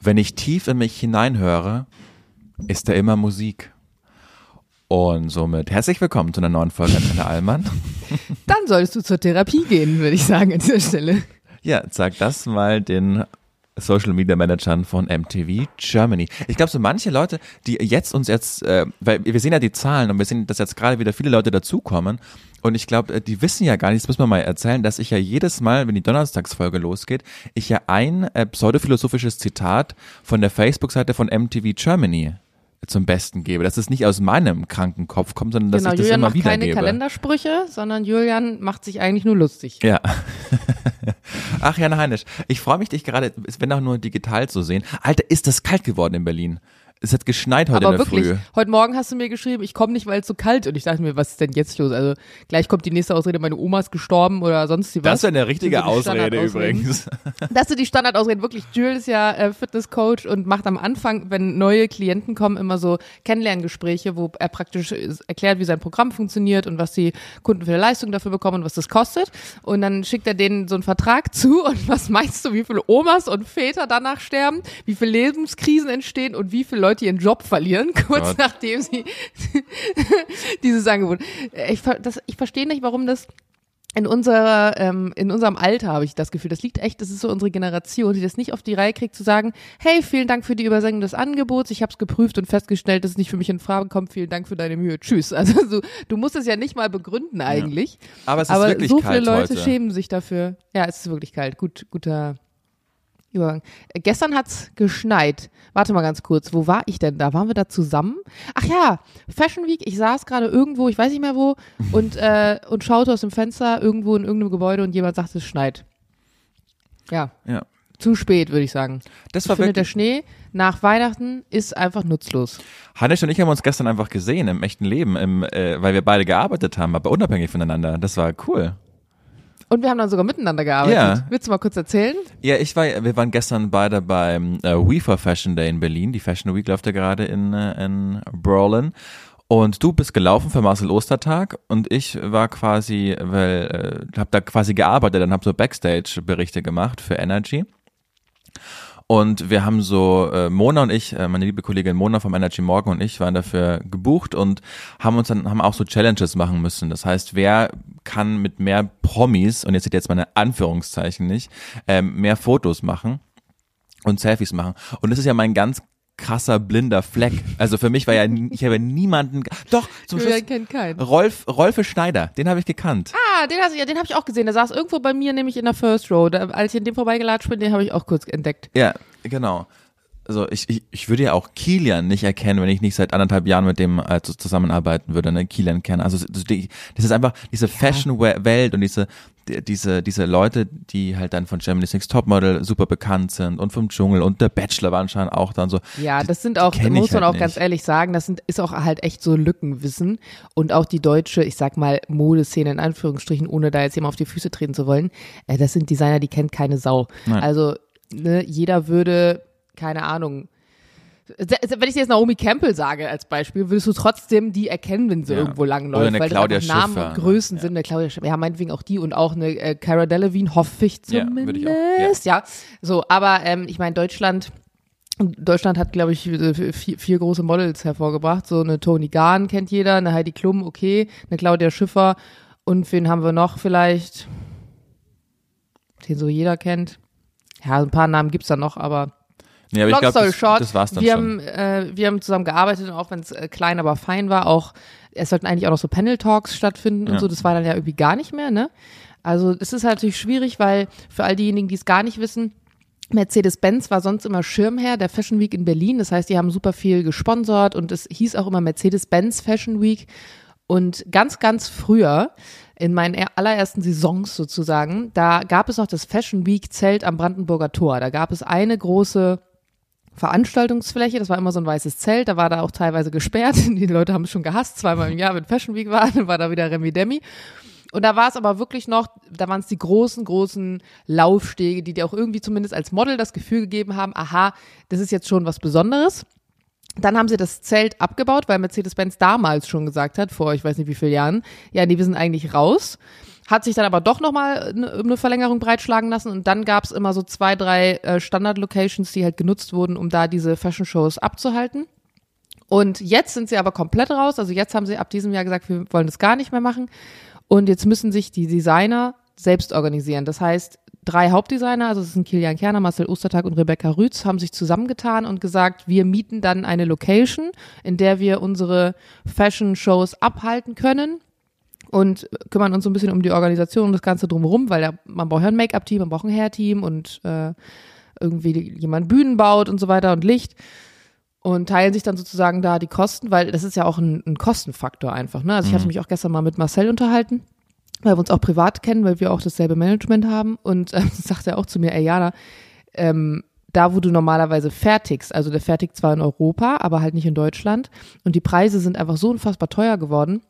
Wenn ich tief in mich hineinhöre, ist da immer Musik. Und somit herzlich willkommen zu einer neuen Folge Antenne Allmann. Dann solltest du zur Therapie gehen, würde ich sagen an dieser Stelle. Ja, sag das mal den Social Media Managern von MTV Germany. Ich glaube, so manche Leute, die jetzt uns jetzt, äh, weil wir sehen ja die Zahlen und wir sehen, dass jetzt gerade wieder viele Leute dazukommen. Und ich glaube, äh, die wissen ja gar nicht, das muss man mal erzählen, dass ich ja jedes Mal, wenn die Donnerstagsfolge losgeht, ich ja ein äh, pseudophilosophisches Zitat von der Facebook-Seite von MTV Germany zum Besten gebe, dass es nicht aus meinem kranken Kopf kommt, sondern dass genau, ich das Julian immer macht wieder keine gebe. Kalendersprüche, sondern Julian macht sich eigentlich nur lustig. Ja. Ach, Jan Heinisch, ich freue mich, dich gerade, wenn auch nur digital zu sehen. Alter, ist das kalt geworden in Berlin. Es hat geschneit heute Aber in der wirklich, Früh. heute Morgen hast du mir geschrieben, ich komme nicht, weil es so kalt und ich dachte mir, was ist denn jetzt los? Also gleich kommt die nächste Ausrede, meine Oma ist gestorben oder sonst die was. Das ist eine richtige so Ausrede übrigens. Das sind die Standardausreden. Wirklich, Jules ist ja äh, Fitnesscoach und macht am Anfang, wenn neue Klienten kommen, immer so Kennenlerngespräche, wo er praktisch äh, erklärt, wie sein Programm funktioniert und was die Kunden für eine Leistung dafür bekommen und was das kostet. Und dann schickt er denen so einen Vertrag zu und was meinst du, wie viele Omas und Väter danach sterben, wie viele Lebenskrisen entstehen und wie viele Leute ihren Job verlieren, kurz Gott. nachdem sie dieses Angebot. Ich, das, ich verstehe nicht, warum das in unserer, ähm, in unserem Alter habe ich das Gefühl, das liegt echt, das ist so unsere Generation, die das nicht auf die Reihe kriegt, zu sagen, hey, vielen Dank für die Übersendung des Angebots, ich habe es geprüft und festgestellt, dass es nicht für mich in Frage kommt, vielen Dank für deine Mühe, tschüss. Also so, du musst es ja nicht mal begründen eigentlich, Aber es ist aber wirklich so kalt viele Leute heute. schämen sich dafür. Ja, es ist wirklich kalt, gut, guter Übergang. Äh, Gestern hat's geschneit. Warte mal ganz kurz, wo war ich denn da? Waren wir da zusammen? Ach ja, Fashion Week. Ich saß gerade irgendwo, ich weiß nicht mehr wo, und, äh, und schaute aus dem Fenster irgendwo in irgendeinem Gebäude und jemand sagte, es schneit. Ja, Ja. zu spät, würde ich sagen. Das Ich war finde, der. Schnee nach Weihnachten ist einfach nutzlos. Hannes und ich haben uns gestern einfach gesehen im echten Leben, im, äh, weil wir beide gearbeitet haben, aber unabhängig voneinander. Das war cool. Und wir haben dann sogar miteinander gearbeitet. Ja. Willst du mal kurz erzählen? Ja, ich war, wir waren gestern beide beim äh, WeFor Fashion Day in Berlin. Die Fashion Week läuft ja gerade in, äh, in Berlin. Und du bist gelaufen für Marcel Ostertag und ich war quasi, weil, äh, hab da quasi gearbeitet und hab so Backstage-Berichte gemacht für Energy. Und wir haben so, äh, Mona und ich, äh, meine liebe Kollegin Mona vom Energy Morgen und ich waren dafür gebucht und haben uns dann, haben auch so Challenges machen müssen. Das heißt, wer kann mit mehr Promis, und jetzt seht ihr jetzt meine Anführungszeichen nicht, ähm, mehr Fotos machen und Selfies machen. Und das ist ja mein ganz krasser blinder Fleck. Also für mich war ja, ich habe niemanden, doch, zum Schluss, Julian kennt keinen. Rolf, Rolfe Schneider, den habe ich gekannt. Ah, den, hast, ja, den habe ich auch gesehen. Der saß irgendwo bei mir, nämlich in der First Row. Da, als ich an dem vorbeigelatscht bin, den habe ich auch kurz entdeckt. Ja, genau. Also ich, ich, ich würde ja auch Kilian nicht erkennen, wenn ich nicht seit anderthalb Jahren mit dem äh, zu- zusammenarbeiten würde, ne? Kilian kennen. Also das ist einfach diese Fashion-Welt und diese, die- diese, diese Leute, die halt dann von Germany's Next Topmodel super bekannt sind und vom Dschungel und der Bachelor war anscheinend auch dann so. Ja, das sind auch, muss man halt auch ganz nicht. ehrlich sagen, das sind, ist auch halt echt so Lückenwissen. Und auch die deutsche, ich sag mal, Modeszene in Anführungsstrichen, ohne da jetzt jemand auf die Füße treten zu wollen, äh, das sind Designer, die kennt keine Sau. Nein. Also, ne, jeder würde, keine Ahnung, wenn ich dir jetzt Naomi Campbell sage als Beispiel, würdest du trotzdem die erkennen, wenn sie Ja. irgendwo langläuft, Oder eine weil Claudia das Namen Schiffer, und ne? Größen Ja. sind. Eine Claudia Schiffer, ja, meinetwegen auch die und auch eine äh, Cara Delevingne, hoffe ich Ja, zumindest. würde ich auch, ja. ja, so, aber ähm, ich meine, Deutschland Deutschland hat, glaube ich, vier, vier große Models hervorgebracht. So eine Toni Gahn kennt jeder, eine Heidi Klum, okay, eine Claudia Schiffer und wen haben wir noch vielleicht, den so jeder kennt. Ja, ein paar Namen gibt's da noch, aber Nee, aber ich Long glaube, story das, short, das war's dann wir, schon. haben, äh, wir haben zusammen gearbeitet und auch wenn es äh, klein, aber fein war, auch es sollten eigentlich auch noch so Panel-Talks stattfinden Ja. und so. Das war dann ja irgendwie gar nicht mehr, ne? Also es ist halt natürlich schwierig, weil für all diejenigen, die es gar nicht wissen, Mercedes-Benz war sonst immer Schirmherr der Fashion Week in Berlin. Das heißt, die haben super viel gesponsert und es hieß auch immer Mercedes-Benz Fashion Week. Und ganz, ganz früher, in meinen er- allerersten Saisons sozusagen, da gab es noch das Fashion Week Zelt am Brandenburger Tor. Da gab es eine große Veranstaltungsfläche, das war immer so ein weißes Zelt, da war da auch teilweise gesperrt. Die Leute haben es schon gehasst, zweimal im Jahr, wenn Fashion Week war, dann war da wieder Remi Demi. Und da war es aber wirklich noch, da waren es die großen, großen Laufstege, die dir auch irgendwie zumindest als Model das Gefühl gegeben haben, aha, das ist jetzt schon was Besonderes. Dann haben sie das Zelt abgebaut, weil Mercedes-Benz damals schon gesagt hat, vor ich weiß nicht wie vielen Jahren, ja, nee, wir sind eigentlich raus. Hat sich dann aber doch nochmal eine, eine Verlängerung breitschlagen lassen und dann gab es immer so zwei, drei äh, Standard-Locations, die halt genutzt wurden, um da diese Fashion-Shows abzuhalten. Und jetzt sind sie aber komplett raus. Also jetzt haben sie ab diesem Jahr gesagt, wir wollen das gar nicht mehr machen. Und jetzt müssen sich die Designer selbst organisieren. Das heißt, drei Hauptdesigner, also es sind Kilian Kerner, Marcel Ostertag und Rebecca Rütz, haben sich zusammengetan und gesagt, wir mieten dann eine Location, in der wir unsere Fashion-Shows abhalten können und kümmern uns so ein bisschen um die Organisation und das Ganze drumherum, weil ja, man braucht ja ein Make-up-Team, man braucht ein Hair-Team und äh, irgendwie jemand Bühnen baut und so weiter und Licht und teilen sich dann sozusagen da die Kosten, weil das ist ja auch ein, ein Kostenfaktor einfach. Ne? Also ich hatte Mhm. mich auch gestern mal mit Marcel unterhalten, weil wir uns auch privat kennen, weil wir auch dasselbe Management haben und äh, sagte er auch zu mir, ey Jana, ähm, da wo du normalerweise fertigst, also der fertigt zwar in Europa, aber halt nicht in Deutschland und die Preise sind einfach so unfassbar teuer geworden,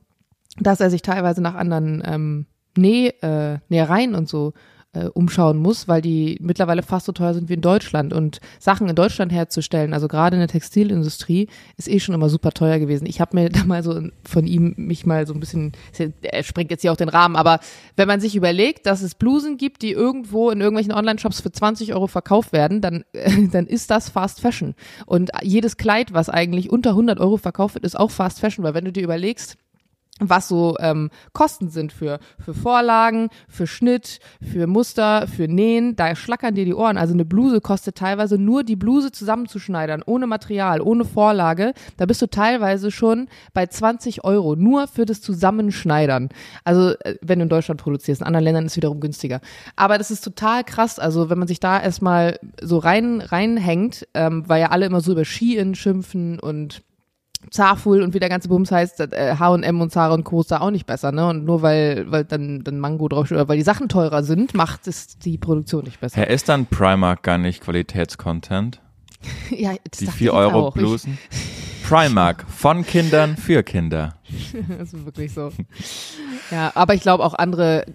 dass er sich teilweise nach anderen ähm, Näh, äh, Nähereien und so äh, umschauen muss, weil die mittlerweile fast so teuer sind wie in Deutschland. Und Sachen in Deutschland herzustellen, also gerade in der Textilindustrie, ist eh schon immer super teuer gewesen. Ich habe mir da mal so von ihm mich mal so ein bisschen, er sprengt jetzt hier auch den Rahmen, aber wenn man sich überlegt, dass es Blusen gibt, die irgendwo in irgendwelchen Online-Shops für 20 Euro verkauft werden, dann, dann ist das Fast Fashion. Und jedes Kleid, was eigentlich unter 100 Euro verkauft wird, ist auch Fast Fashion, weil wenn du dir überlegst, was so ähm, Kosten sind für, für Vorlagen, für Schnitt, für Muster, für Nähen, da schlackern dir die Ohren. Also eine Bluse kostet teilweise nur die Bluse zusammenzuschneidern, ohne Material, ohne Vorlage. Da bist du teilweise schon bei 20 Euro, nur für das Zusammenschneidern. Also äh, wenn du in Deutschland produzierst, in anderen Ländern ist es wiederum günstiger. Aber das ist total krass, also wenn man sich da erstmal so rein reinhängt, ähm, weil ja alle immer so über Shein schimpfen und Zaful und wie der ganze Bums heißt, H&M und Zara und Co. ist da auch nicht besser, ne? Und nur weil, weil dann, dann Mango draufsteht oder weil die Sachen teurer sind, macht es die Produktion nicht besser. Herr, ist dann Primark gar nicht Qualitätscontent? ja, das Die dachte 4 ich Euro. Blusen? Primark, von Kindern für Kinder. Das ist wirklich so. Ja, aber ich glaube auch andere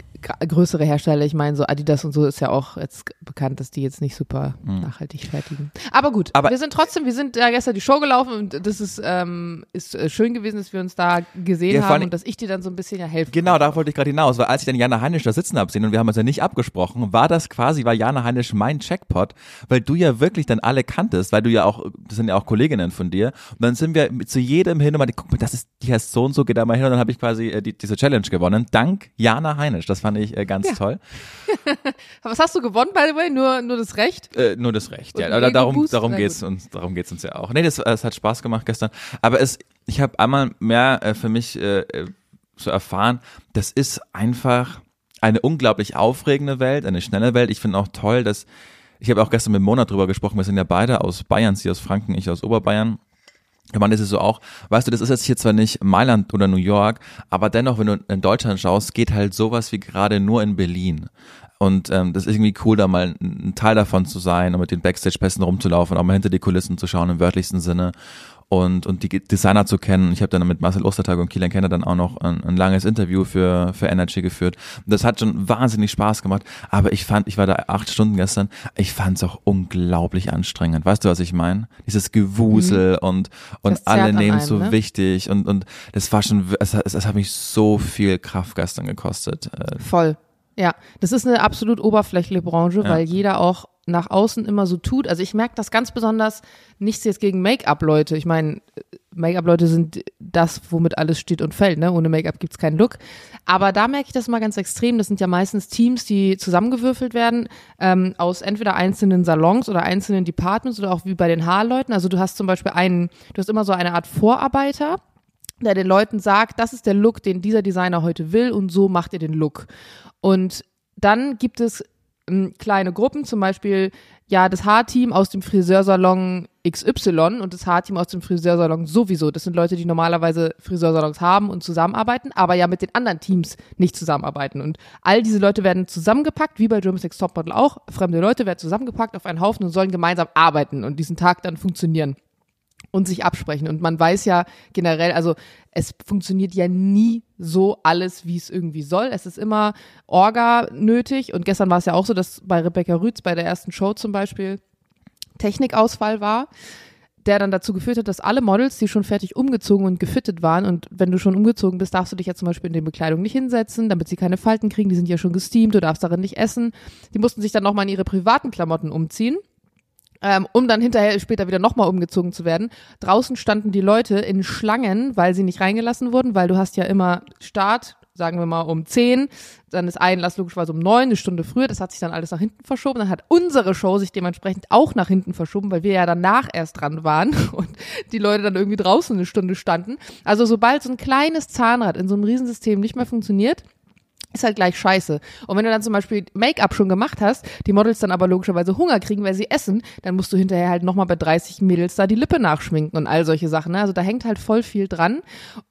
größere Hersteller, ich meine so Adidas und so ist ja auch jetzt bekannt, dass die jetzt nicht super nachhaltig fertigen. Aber gut, Mhm. Aber- wir sind trotzdem, wir sind ja gestern die Show gelaufen und das ist, ähm, ist äh, schön gewesen, dass wir uns da gesehen Ja, haben und dass ich dir dann so ein bisschen ja helfen Genau, da wollte ich gerade hinaus, weil als ich dann Jana Heinisch da sitzen habe sehen und wir haben uns ja nicht abgesprochen, war das quasi, war Jana Heinisch mein Checkpot, weil du ja wirklich dann alle kanntest, weil du ja auch, das sind ja auch Kolleginnen von dir. Und dann sind wir zu jedem hin und mal, guck mal, das ist, die heißt so und so, geht da mal hin. Und dann habe ich quasi äh, die, diese Challenge gewonnen, dank Jana Heinisch, das fand ich äh, ganz Ja. toll. Was hast du gewonnen, by the way? Nur, nur das Recht? Äh, nur das Recht, ja. Aber darum, Boost? darum geht's gut. uns, darum geht's uns ja auch. Nee, das, es hat Spaß gemacht gestern. Aber es, ich habe einmal mehr äh, für mich äh, äh, so erfahren, das ist einfach eine unglaublich aufregende Welt, eine schnelle Welt. Ich finde auch toll, dass ich habe auch gestern mit Mona drüber gesprochen. Wir sind ja beide aus Bayern, sie aus Franken, ich aus Oberbayern. Ich meine, das ist so auch, weißt du, das ist jetzt hier zwar nicht Mailand oder New York, aber dennoch, wenn du in Deutschland schaust, geht halt sowas wie gerade nur in Berlin. Und ähm, das ist irgendwie cool, da mal ein Teil davon zu sein und mit den Backstage-Pässen rumzulaufen, auch mal hinter die Kulissen zu schauen im wörtlichsten Sinne und, und die Designer zu kennen. Ich habe dann mit Marcel Ostertag und Kilian Kenner dann auch noch ein, ein langes Interview für, für Energy geführt. Und das hat schon wahnsinnig Spaß gemacht, aber ich fand, ich war da acht Stunden gestern, ich fand es auch unglaublich anstrengend. Weißt du, was ich meine? Dieses Gewusel und, und Das zerrt alle nehmen einem, so ne? wichtig und, und das war schon, es, hat- es hat mich so viel Kraft gestern gekostet. Äh, Voll. Ja, das ist eine absolut oberflächliche Branche, Ja. weil jeder auch nach außen immer so tut. Also ich merke das ganz besonders, nichts jetzt gegen Make-up-Leute. Ich meine, Make-up-Leute sind das, womit alles steht und fällt. Ne? Ohne Make-up gibt's keinen Look. Aber da merke ich das mal ganz extrem. Das sind ja meistens Teams, die zusammengewürfelt werden ähm, aus entweder einzelnen Salons oder einzelnen Departments oder auch wie bei den Haarleuten. Also du hast zum Beispiel einen, du hast immer so eine Art Vorarbeiter, der den Leuten sagt, das ist der Look, den dieser Designer heute will und so macht ihr den Look. Und dann gibt es ähm, kleine Gruppen, zum Beispiel ja das Haarteam aus dem Friseursalon XY und das Haarteam aus dem Friseursalon sowieso. Das sind Leute, die normalerweise Friseursalons haben und zusammenarbeiten, aber ja mit den anderen Teams nicht zusammenarbeiten. Und all diese Leute werden zusammengepackt, wie bei Next Topmodel auch. Fremde Leute werden zusammengepackt auf einen Haufen und sollen gemeinsam arbeiten und diesen Tag dann funktionieren und sich absprechen. Und man weiß ja generell, also es funktioniert ja nie so alles, wie es irgendwie soll. Es ist immer Orga nötig. Und gestern war es ja auch so, dass bei Rebecca Rütz bei der ersten Show zum Beispiel Technikausfall war. der dann dazu geführt hat, dass alle Models, die schon fertig umgezogen und gefittet waren, und wenn du schon umgezogen bist, darfst du dich ja zum Beispiel in die Bekleidung nicht hinsetzen, damit sie keine Falten kriegen, die sind ja schon gesteamt, du darfst darin nicht essen. Die mussten sich dann nochmal in ihre privaten Klamotten umziehen ähm, um dann hinterher später wieder nochmal umgezogen zu werden. Draußen standen die Leute in Schlangen, weil sie nicht reingelassen wurden, weil du hast ja immer Start, sagen wir mal um 10, dann ist Einlass logischerweise um 9, eine Stunde früher, das hat sich dann alles nach hinten verschoben, dann hat unsere Show sich dementsprechend auch nach hinten verschoben, weil wir ja danach erst dran waren und die Leute dann irgendwie draußen eine Stunde standen. Also sobald so ein kleines Zahnrad in so einem Riesensystem nicht mehr funktioniert, ist halt gleich scheiße. Und wenn du dann zum Beispiel Make-up schon gemacht hast, die Models dann aber logischerweise Hunger kriegen, weil sie essen, dann musst du hinterher halt nochmal bei 30 Mädels da die Lippe nachschminken und all solche Sachen. Ne? Also da hängt halt voll viel dran.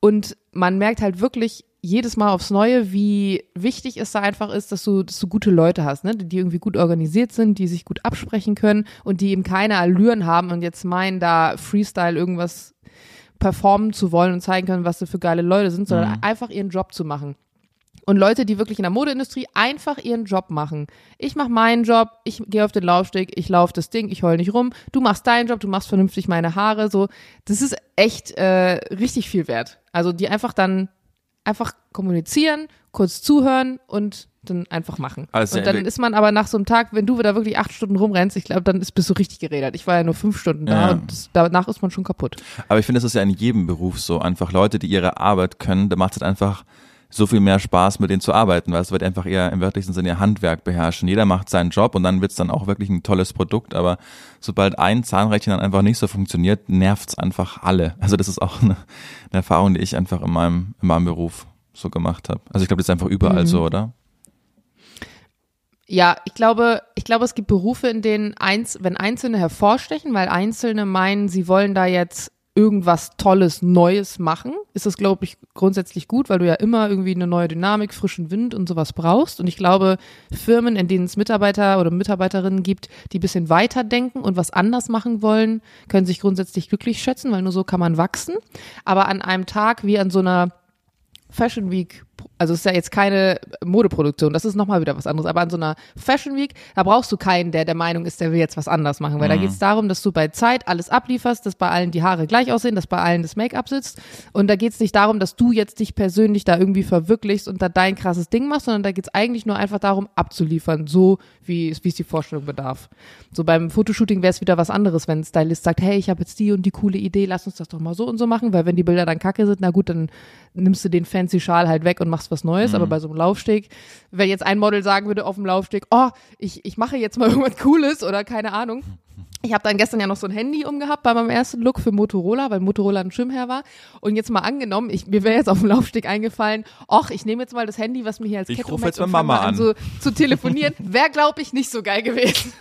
Und man merkt halt wirklich jedes Mal aufs Neue, wie wichtig es da einfach ist, dass du, dass du gute Leute hast, ne? die irgendwie gut organisiert sind, die sich gut absprechen können und die eben keine Allüren haben und jetzt meinen, da Freestyle irgendwas performen zu wollen und zeigen können, was sie für geile Leute sind, sondern mhm. einfach ihren Job zu machen. Und Leute, die wirklich in der Modeindustrie einfach ihren Job machen. Ich mache meinen Job, ich gehe auf den Laufsteg, ich laufe das Ding, ich heul nicht rum. Du machst deinen Job, du machst vernünftig meine Haare. So, das ist echt äh, richtig viel wert. Also die einfach dann einfach kommunizieren, kurz zuhören und dann einfach machen. Also und dann ist man aber nach so einem Tag, wenn du wieder wirklich acht Stunden rumrennst, ich glaube, dann ist, bist du richtig geredet. Ich war ja nur fünf Stunden da ja. und das, danach ist man schon kaputt. Aber ich finde, es ist ja in jedem Beruf so. Einfach Leute, die ihre Arbeit können, da macht es halt einfach so viel mehr Spaß, mit denen zu arbeiten, weil es wird einfach eher im wörtlichen Sinne ihr Handwerk beherrschen. Jeder macht seinen Job und dann wird es dann auch wirklich ein tolles Produkt, aber sobald ein Zahnrädchen dann einfach nicht so funktioniert, nervt es einfach alle. Also das ist auch eine, eine, Erfahrung, die ich einfach in meinem, in meinem Beruf so gemacht habe. Also ich glaube, das ist einfach überall mhm. so, oder? Ja, ich glaube, ich glaube, es gibt Berufe, in denen eins, wenn Einzelne hervorstechen, weil Einzelne meinen, sie wollen da jetzt irgendwas Tolles, Neues machen, ist das, glaube ich, grundsätzlich gut, weil du ja immer irgendwie eine neue Dynamik, frischen Wind und sowas brauchst. Und ich glaube, Firmen, in denen es Mitarbeiter oder Mitarbeiterinnen gibt, die bisschen weiter denken und was anders machen wollen, können sich grundsätzlich glücklich schätzen, weil nur so kann man wachsen. Aber an einem Tag wie an so einer Fashion Week also es ist ja jetzt keine Modeproduktion, das ist nochmal wieder was anderes. Aber an so einer Fashion Week, da brauchst du keinen, der der Meinung ist, der will jetzt was anders machen. Weil mhm. da geht es darum, dass du bei Zeit alles ablieferst, dass bei allen die Haare gleich aussehen, dass bei allen das Make-up sitzt. Und da geht es nicht darum, dass du jetzt dich persönlich da irgendwie verwirklichst und da dein krasses Ding machst, sondern da geht es eigentlich nur einfach darum, abzuliefern, so wie es die Vorstellung bedarf. So beim Fotoshooting wäre es wieder was anderes, wenn ein Stylist sagt, hey, ich habe jetzt die und die coole Idee, lass uns das doch mal so und so machen, weil wenn die Bilder dann kacke sind, na gut, dann nimmst du den fancy Schal halt weg und machst was Neues, mhm. aber bei so einem Laufsteg, wenn jetzt ein Model sagen würde auf dem Laufsteg, oh, ich, ich mache jetzt mal irgendwas Cooles oder keine Ahnung. Ich habe dann gestern ja noch so ein Handy umgehabt bei meinem ersten Look für Motorola, weil Motorola ein Schirmherr war. Und jetzt mal angenommen, ich, mir wäre jetzt auf dem Laufsteg eingefallen, ach, ich nehme jetzt mal das Handy, was mir hier als Ich rufe jetzt mal Mama an. So, zu telefonieren, wäre, glaube ich, nicht so geil gewesen.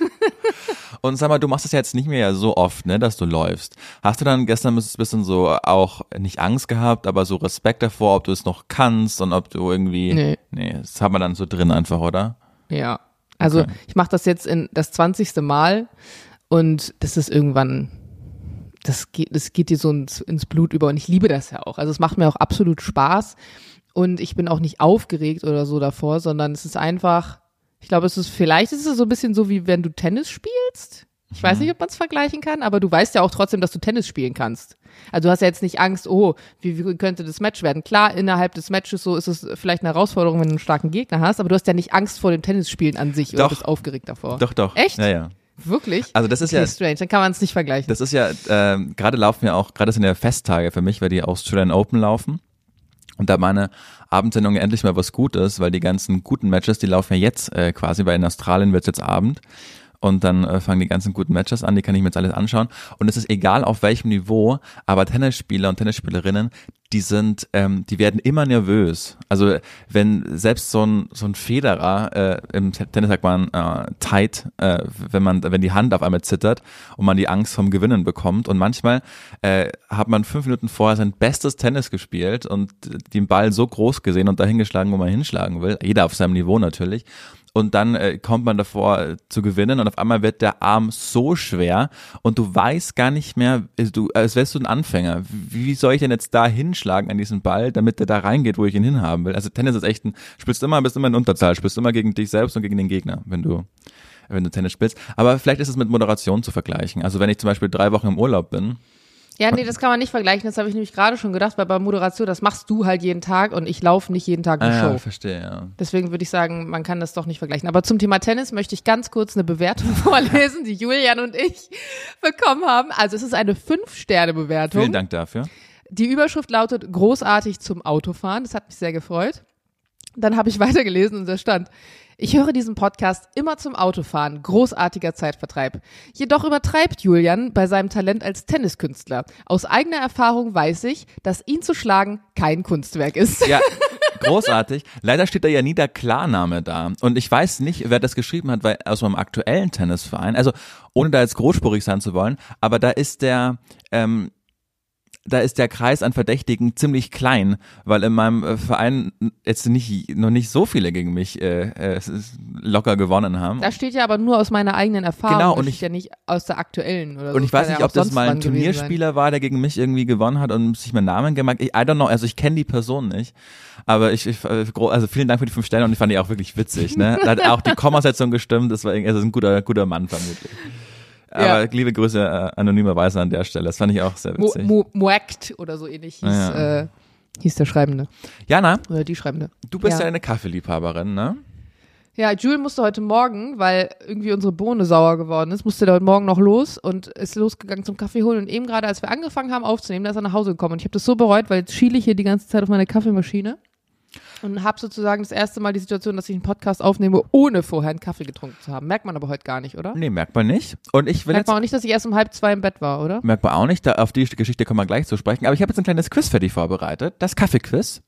Und sag mal, du machst das ja jetzt nicht mehr so oft, ne, dass du läufst. Hast du dann gestern ein bisschen so auch nicht Angst gehabt, aber so Respekt davor, ob du es noch kannst und ob du irgendwie. Nee. Nee, das haben wir dann so drin einfach, oder? Ja. Also okay. ich mache das jetzt in das zwanzigste Mal und das ist irgendwann das geht, das geht dir so ins, ins Blut über und ich liebe das ja auch. Also es macht mir auch absolut Spaß und ich bin auch nicht aufgeregt oder so davor, sondern es ist einfach, ich glaube, es ist vielleicht ist es so ein bisschen so wie wenn du Tennis spielst. Ich weiß mhm. nicht, ob man es vergleichen kann, aber du weißt ja auch trotzdem, dass du Tennis spielen kannst. Also du hast ja jetzt nicht Angst, oh, wie, wie könnte das Match werden? Klar, innerhalb des Matches so ist es vielleicht eine Herausforderung, wenn du einen starken Gegner hast, aber du hast ja nicht Angst vor dem Tennisspielen an sich doch. oder bist aufgeregt davor. Doch, doch. Echt? Ja, ja. Wirklich? Also das ist okay, ja strange, dann kann man es nicht vergleichen. Das ist ja, äh, gerade laufen ja auch, gerade sind ja Festtage für mich, weil die Australian Open laufen. Und da meine Abendsendung endlich mal was Gutes, weil die ganzen guten Matches, die laufen ja jetzt äh, quasi, weil in Australien wird es jetzt Abend. Und dann äh, fangen die ganzen guten Matches an, die kann ich mir jetzt alles anschauen. Und es ist egal auf welchem Niveau, aber Tennisspieler und Tennisspielerinnen, die sind, ähm, die werden immer nervös. Also wenn selbst so ein so ein Federer äh, im Tennis sagt man äh, tight, äh, wenn man wenn die Hand auf einmal zittert und man die Angst vom Gewinnen bekommt und manchmal äh, hat man fünf Minuten vorher sein bestes Tennis gespielt und den Ball so groß gesehen und dahin geschlagen, wo man hinschlagen will. Jeder auf seinem Niveau natürlich und dann äh, kommt man davor äh, zu gewinnen und auf einmal wird der Arm so schwer und du weißt gar nicht mehr, äh, du, als wärst du ein Anfänger. Wie soll ich denn jetzt da hinschlagen an diesen Ball, damit der da reingeht, wo ich ihn hinhaben will? Also Tennis ist echt ein, spielst immer, bist immer in Unterzahl, spielst immer gegen dich selbst und gegen den Gegner, wenn du wenn du Tennis spielst. Aber vielleicht ist es mit Moderation zu vergleichen. Also wenn ich zum Beispiel drei Wochen im Urlaub bin, Ja, nee, das kann man nicht vergleichen. Das habe ich nämlich gerade schon gedacht, weil bei Moderation, das machst du halt jeden Tag und ich laufe nicht jeden Tag eine ah, Show. ja, verstehe, ja. Deswegen würde ich sagen, man kann das doch nicht vergleichen. Aber zum Thema Tennis möchte ich ganz kurz eine Bewertung vorlesen, die Julian und ich bekommen haben. Also es ist eine Fünf-Sterne-Bewertung. Vielen Dank dafür. Die Überschrift lautet großartig zum Autofahren. Das hat mich sehr gefreut. Dann habe ich weitergelesen und da stand, ich höre diesen Podcast immer zum Autofahren. Großartiger Zeitvertreib. Jedoch übertreibt Julian bei seinem Talent als Tenniskünstler. Aus eigener Erfahrung weiß ich, dass ihn zu schlagen kein Kunstwerk ist. Ja, großartig. Leider steht da ja nie der Klarname da. Und ich weiß nicht, wer das geschrieben hat, weil aus meinem aktuellen Tennisverein, also ohne da jetzt großspurig sein zu wollen, aber da ist der, ähm, da ist der Kreis an Verdächtigen ziemlich klein, weil in meinem äh, Verein jetzt nicht noch nicht so viele gegen mich äh, äh, locker gewonnen haben. Da steht ja aber nur aus meiner eigenen Erfahrung. Genau, und ich- ja nicht aus der aktuellen oder so. Und ich weiß nicht, ja ob das mal ein. Turnierspieler war, der gegen mich irgendwie gewonnen hat und sich meinen Namen gemerkt. Ich, I don't know, also ich kenne die Person nicht. Aber ich, ich äh, gro- also vielen Dank für die fünf Sterne und ich fand die auch wirklich witzig. Ne? Da hat auch die Kommasetzung gestimmt, das war irgendwie- also ein guter, guter Mann vermutlich. Aber Ja. liebe Grüße äh, anonymerweise an der Stelle. Das fand ich auch sehr Mo witzig. Mo Moact oder so ähnlich hieß, Ja. äh, hieß der Schreibende. Jana, Oder die Schreibende. du bist ja, Ja. eine Kaffeeliebhaberin, ne? Ja, Jules musste heute Morgen, weil irgendwie unsere Bohne sauer geworden ist, musste der heute Morgen noch los und ist losgegangen zum Kaffee holen. Und eben gerade, als wir angefangen haben aufzunehmen, da ist er nach Hause gekommen. Und ich habe das so bereut, weil jetzt schiele ich hier die ganze Zeit auf meine Kaffeemaschine und habe sozusagen das erste Mal die Situation, dass ich einen Podcast aufnehme, ohne vorher einen Kaffee getrunken zu haben. Merkt man aber heute gar nicht, oder? Nee, merkt man nicht. Und ich will Merkt jetzt man auch nicht, dass ich erst um halb zwei im Bett war, oder? Merkt man auch nicht, da, auf die Geschichte kommen wir gleich zu sprechen. Aber ich habe jetzt ein kleines Quiz für dich vorbereitet, das Kaffeequiz.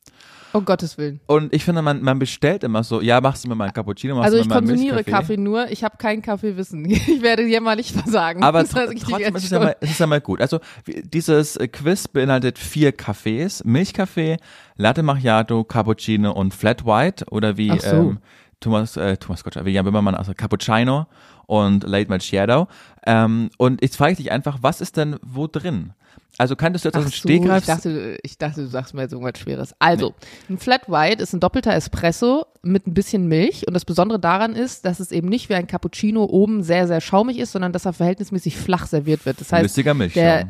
Um Gottes Willen. Und ich finde, man, man bestellt immer so, ja, machst du mir mal einen Cappuccino, machst Also du ich mir mal einen konsumiere Milchkaffee. Kaffee nur, ich habe kein Kaffeewissen. Ich werde dir mal nicht versagen. Aber tr ich trotzdem ist es, ja mal, es ist ja mal gut. Also dieses äh, Quiz beinhaltet vier Kaffees, Milchkaffee, Latte Macchiato, Cappuccino und Flat White oder wie so. ähm, Thomas, äh, Thomas Gott, wie Jan Böhmermann, also Cappuccino und Late Macchiato. Ähm, und jetzt frage ich dich einfach, was ist denn wo drin? Also kanntest du jetzt aus Ach dem so, Stegreif ich dachte, ich dachte, du sagst mir jetzt irgendwas Schweres. Also, ein Flat White ist ein doppelter Espresso mit ein bisschen Milch und das Besondere daran ist, dass es eben nicht wie ein Cappuccino oben sehr, sehr schaumig ist, sondern dass er verhältnismäßig flach serviert wird. Das heißt, flüssiger Milchschaum? der,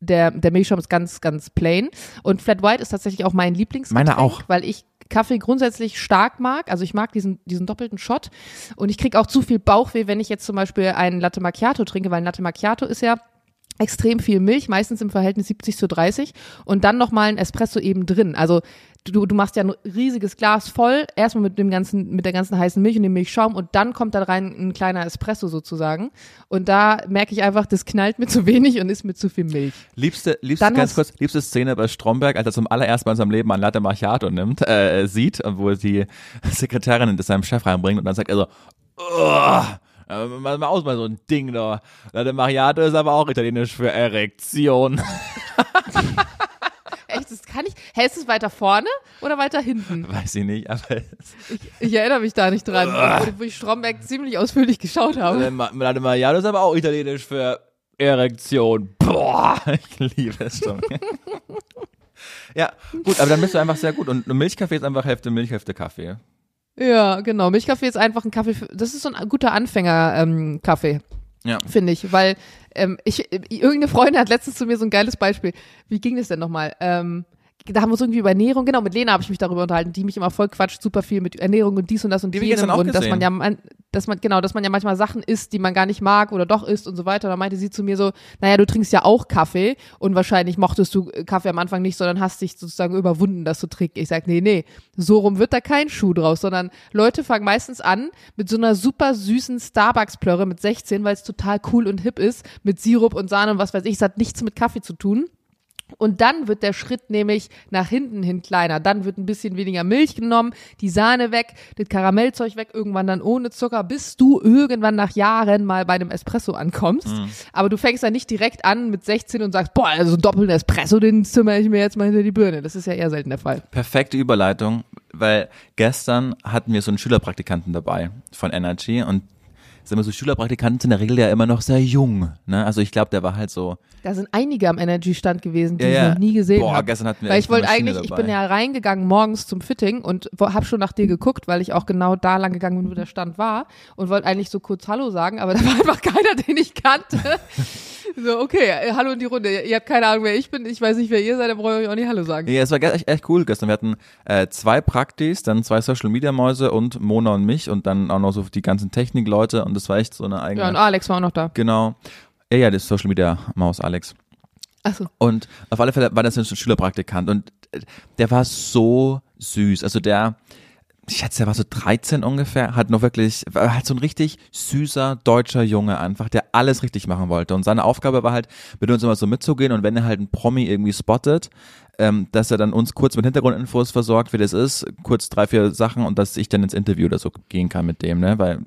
der, der Milchschaum ist ganz, ganz plain. Und Flat White ist tatsächlich auch mein Lieblingsgetränk, Meine auch. weil ich Kaffee grundsätzlich stark mag. Also ich mag diesen, diesen doppelten Shot. Und ich kriege auch zu viel Bauchweh, wenn ich jetzt zum Beispiel einen Latte Macchiato trinke, weil ein Latte Macchiato ist ja extrem viel Milch, meistens im Verhältnis 70 zu 30 und dann nochmal ein Espresso eben drin. Also du, du machst ja ein riesiges Glas voll, erstmal mit dem ganzen, mit der ganzen heißen Milch und dem Milchschaum und dann kommt da rein ein kleiner Espresso sozusagen. Und da merke ich einfach, das knallt mir zu wenig und ist mir zu viel Milch. Liebste, liebste, Dann ganz kurz, liebste Szene bei Stromberg, als er zum allerersten Mal in seinem Leben ein Latte Macchiato nimmt, äh, sieht, wo er die Sekretärin in seinem Chef reinbringt und dann sagt er so, oh, äh, mal, mal aus mal so ein Ding da. Latte Macchiato ist aber auch italienisch für Erektion. Echt, das kann ich. Hä, ist es weiter vorne oder weiter hinten? Weiß ich nicht, aber Ich erinnere mich da nicht dran, wo, wo ich Stromberg ziemlich ausführlich geschaut habe. Latte Ma- Latte Macchiato ist aber auch italienisch für Erektion. Boah, ich liebe es schon. ja, gut, aber dann bist du einfach sehr gut. Und Milchkaffee ist einfach Hälfte Milch, Hälfte Kaffee. Ja, genau. Milchkaffee ist einfach ein Kaffee. Für, das ist so ein guter Anfänger-Kaffee. Ja. finde ich, weil ähm, ich, äh, irgendeine Freundin hat letztens zu mir so ein geiles Beispiel. Wie ging das denn nochmal? Ähm, da haben wir uns irgendwie über Ernährung, genau, mit Lena habe ich mich darüber unterhalten, die mich immer voll quatscht, super viel mit Ernährung und dies und das und Die jenem und dass man gesehen. ja, man, dass man, genau, dass man ja manchmal Sachen isst, die man gar nicht mag oder doch isst und so weiter. Und da meinte sie zu mir so, naja, du trinkst ja auch Kaffee und wahrscheinlich mochtest du äh, Kaffee am Anfang nicht, sondern hast dich sozusagen überwunden, dass du trinkst. Ich sag, nee, nee, so rum wird da kein Schuh draus, sondern Leute fangen meistens an mit so einer super süßen Starbucks-Plörre mit 16, weil es total cool und hip ist, mit Sirup und Sahne und was weiß ich. Es hat nichts mit Kaffee zu tun. Und dann wird der Schritt nämlich nach hinten hin kleiner. Dann wird ein bisschen weniger Milch genommen, die Sahne weg, das Karamellzeug weg, irgendwann dann ohne Zucker, bis du irgendwann nach Jahren mal bei einem Espresso ankommst. Aber du fängst dann nicht direkt an mit 16 und sagst, boah, also doppelten Espresso, den zimmer ich mir jetzt mal hinter die Birne. Das ist ja eher selten der Fall. Perfekte Überleitung, weil gestern hatten wir so einen Schülerpraktikanten dabei von Energy und sagen wir so, Schülerpraktikanten sind in der Regel ja immer noch sehr jung. Ne? Also ich glaube, der war halt so. Da sind einige am Energy-Stand gewesen, die Ja, ich ja. noch nie gesehen Boah, habe. gestern hatten wir Weil ich wollte eigentlich, ich dabei. bin ja reingegangen morgens zum Fitting und habe schon nach dir geguckt, weil ich auch genau da lang gegangen bin, wo der Stand war und wollte eigentlich so kurz Hallo sagen, aber da war einfach keiner, den ich kannte. So, okay, äh, Hallo in die Runde. Ihr habt keine Ahnung, wer ich bin, ich weiß nicht, wer ihr seid, dann brauche ich euch auch nicht Hallo sagen. Ja, es war echt, echt cool gestern. Wir hatten äh, zwei Praktis, dann zwei Social Media Mäuse und Mona und mich und dann auch noch so die ganzen Technikleute und das war echt so eine eigene. Ja, und Alex war auch noch da. genau. Ja, ja, das Social Media Maus Alex. Achso. Und auf alle Fälle war das ein Schülerpraktikant und äh, der war so süß. Also der, ich schätze, der war so 13 ungefähr, hat noch wirklich, war halt so ein richtig süßer deutscher Junge einfach, der alles richtig machen wollte. Und seine Aufgabe war halt, mit uns immer so mitzugehen und wenn er halt einen Promi irgendwie spottet, ähm, dass er dann uns kurz mit Hintergrundinfos versorgt, wie das ist, kurz drei, vier Sachen und dass ich dann ins Interview oder so gehen kann mit dem, ne, weil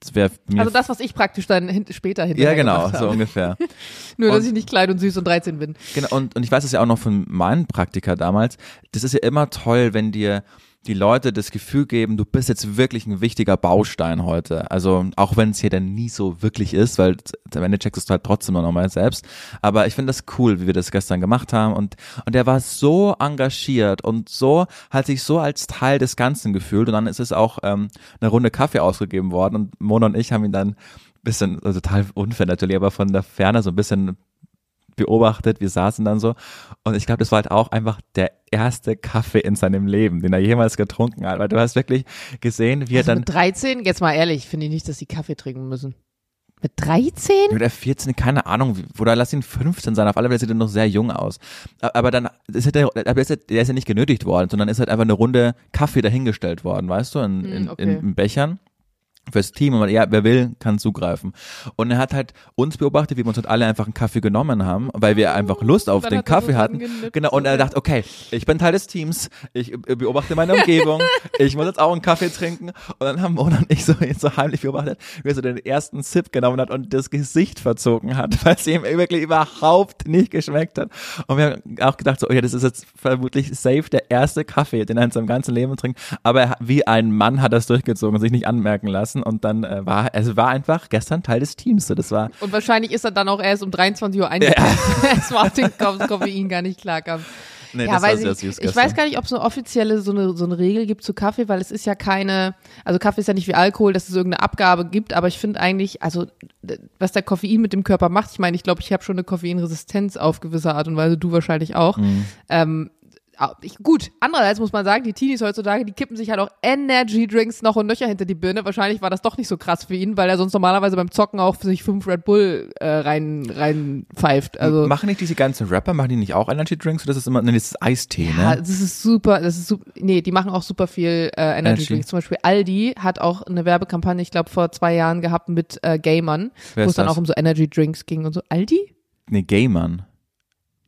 das wäre mir Also das, was ich praktisch dann hin, später hinterher ja, genau, so ungefähr. Nur, dass und- ich nicht klein und süß und 13 bin. Genau, und, und ich weiß es ja auch noch von meinen Praktika damals. Das ist ja immer toll, wenn dir die Leute das Gefühl geben, du bist jetzt wirklich ein wichtiger Baustein heute. Also auch wenn es hier dann nie so wirklich ist, weil am Ende checkst du halt trotzdem noch mal selbst. Aber ich finde das cool, wie wir das gestern gemacht haben. Und, und der war so engagiert und so, hat sich so als Teil des Ganzen gefühlt. Und dann ist es auch ähm, eine Runde Kaffee ausgegeben worden. Und Mona und ich haben ihn dann bisschen, also total unfair natürlich, aber von der Ferne so ein bisschen beobachtet, wir saßen dann so und ich glaube, das war halt auch einfach der erste Kaffee in seinem Leben, den er jemals getrunken hat, weil du hast wirklich gesehen, wie er Also dann mit 13, jetzt mal ehrlich, finde ich nicht, dass die Kaffee trinken müssen. Mit 13? mit der 14, keine Ahnung, oder lass ihn 15 sein, auf alle Fälle sieht er noch sehr jung aus. Aber dann ist er, der, aber ist er, der ist ja nicht genötigt worden, sondern ist halt einfach eine Runde Kaffee dahingestellt worden, weißt du, in, Hm, in, okay. in, in Bechern. Fürs Team und man, ja, wer will, kann zugreifen. Und er hat halt uns beobachtet, wie wir uns halt alle einfach einen Kaffee genommen haben, weil wir einfach Lust auf den Kaffee hatten. Genau, und er dachte, okay, ich bin Teil des Teams, ich äh, beobachte meine Umgebung, ich muss jetzt auch einen Kaffee trinken. Und dann haben Mona und ich so, so heimlich beobachtet, wie er so den ersten Sip genommen hat und das Gesicht verzogen hat, weil es ihm wirklich überhaupt nicht geschmeckt hat. Und wir haben auch gedacht, so, okay, das ist jetzt vermutlich safe der erste Kaffee, den er in seinem ganzen Leben trinkt. Aber er, wie ein Mann hat er es durchgezogen und sich nicht anmerken lassen. Und dann äh, war, es war einfach gestern Teil des Teams. So, das war, Und wahrscheinlich ist er dann auch erst um 23 Uhr eingegangen. Es war auf den Kopf- Koffein gar nicht klarkam. nee, ja, sehr ich, ich weiß gar nicht, ob es eine offizielle so eine, so eine Regel gibt zu Kaffee, weil es ist ja keine, also Kaffee ist ja nicht wie Alkohol, dass es irgendeine Abgabe gibt, aber ich finde eigentlich, also was der Koffein mit dem Körper macht, ich meine, ich glaube, ich habe schon eine Koffeinresistenz auf gewisse Art und Weise, du wahrscheinlich auch. Mhm. Ähm, ich, gut, andererseits muss man sagen, die Teenies heutzutage, die kippen sich halt auch Energy-Drinks noch und nöcher hinter die Birne. Wahrscheinlich war das doch nicht so krass für ihn, weil er sonst normalerweise beim Zocken auch für sich fünf Red Bull äh, rein, rein pfeift. Also, machen nicht diese ganzen Rapper, machen die nicht auch Energy Drinks? Oder das ist immer, nee, das ist Eistee, Ja, ne? das ist super, das ist super, nee, die machen auch super viel äh, Energy Energy. Drinks. Zum Beispiel Aldi hat auch eine Werbekampagne, ich glaube vor zwei Jahren gehabt mit äh, Gamern, wo es dann das? auch um so Energy Drinks ging und so. Aldi? Nee, Gamer.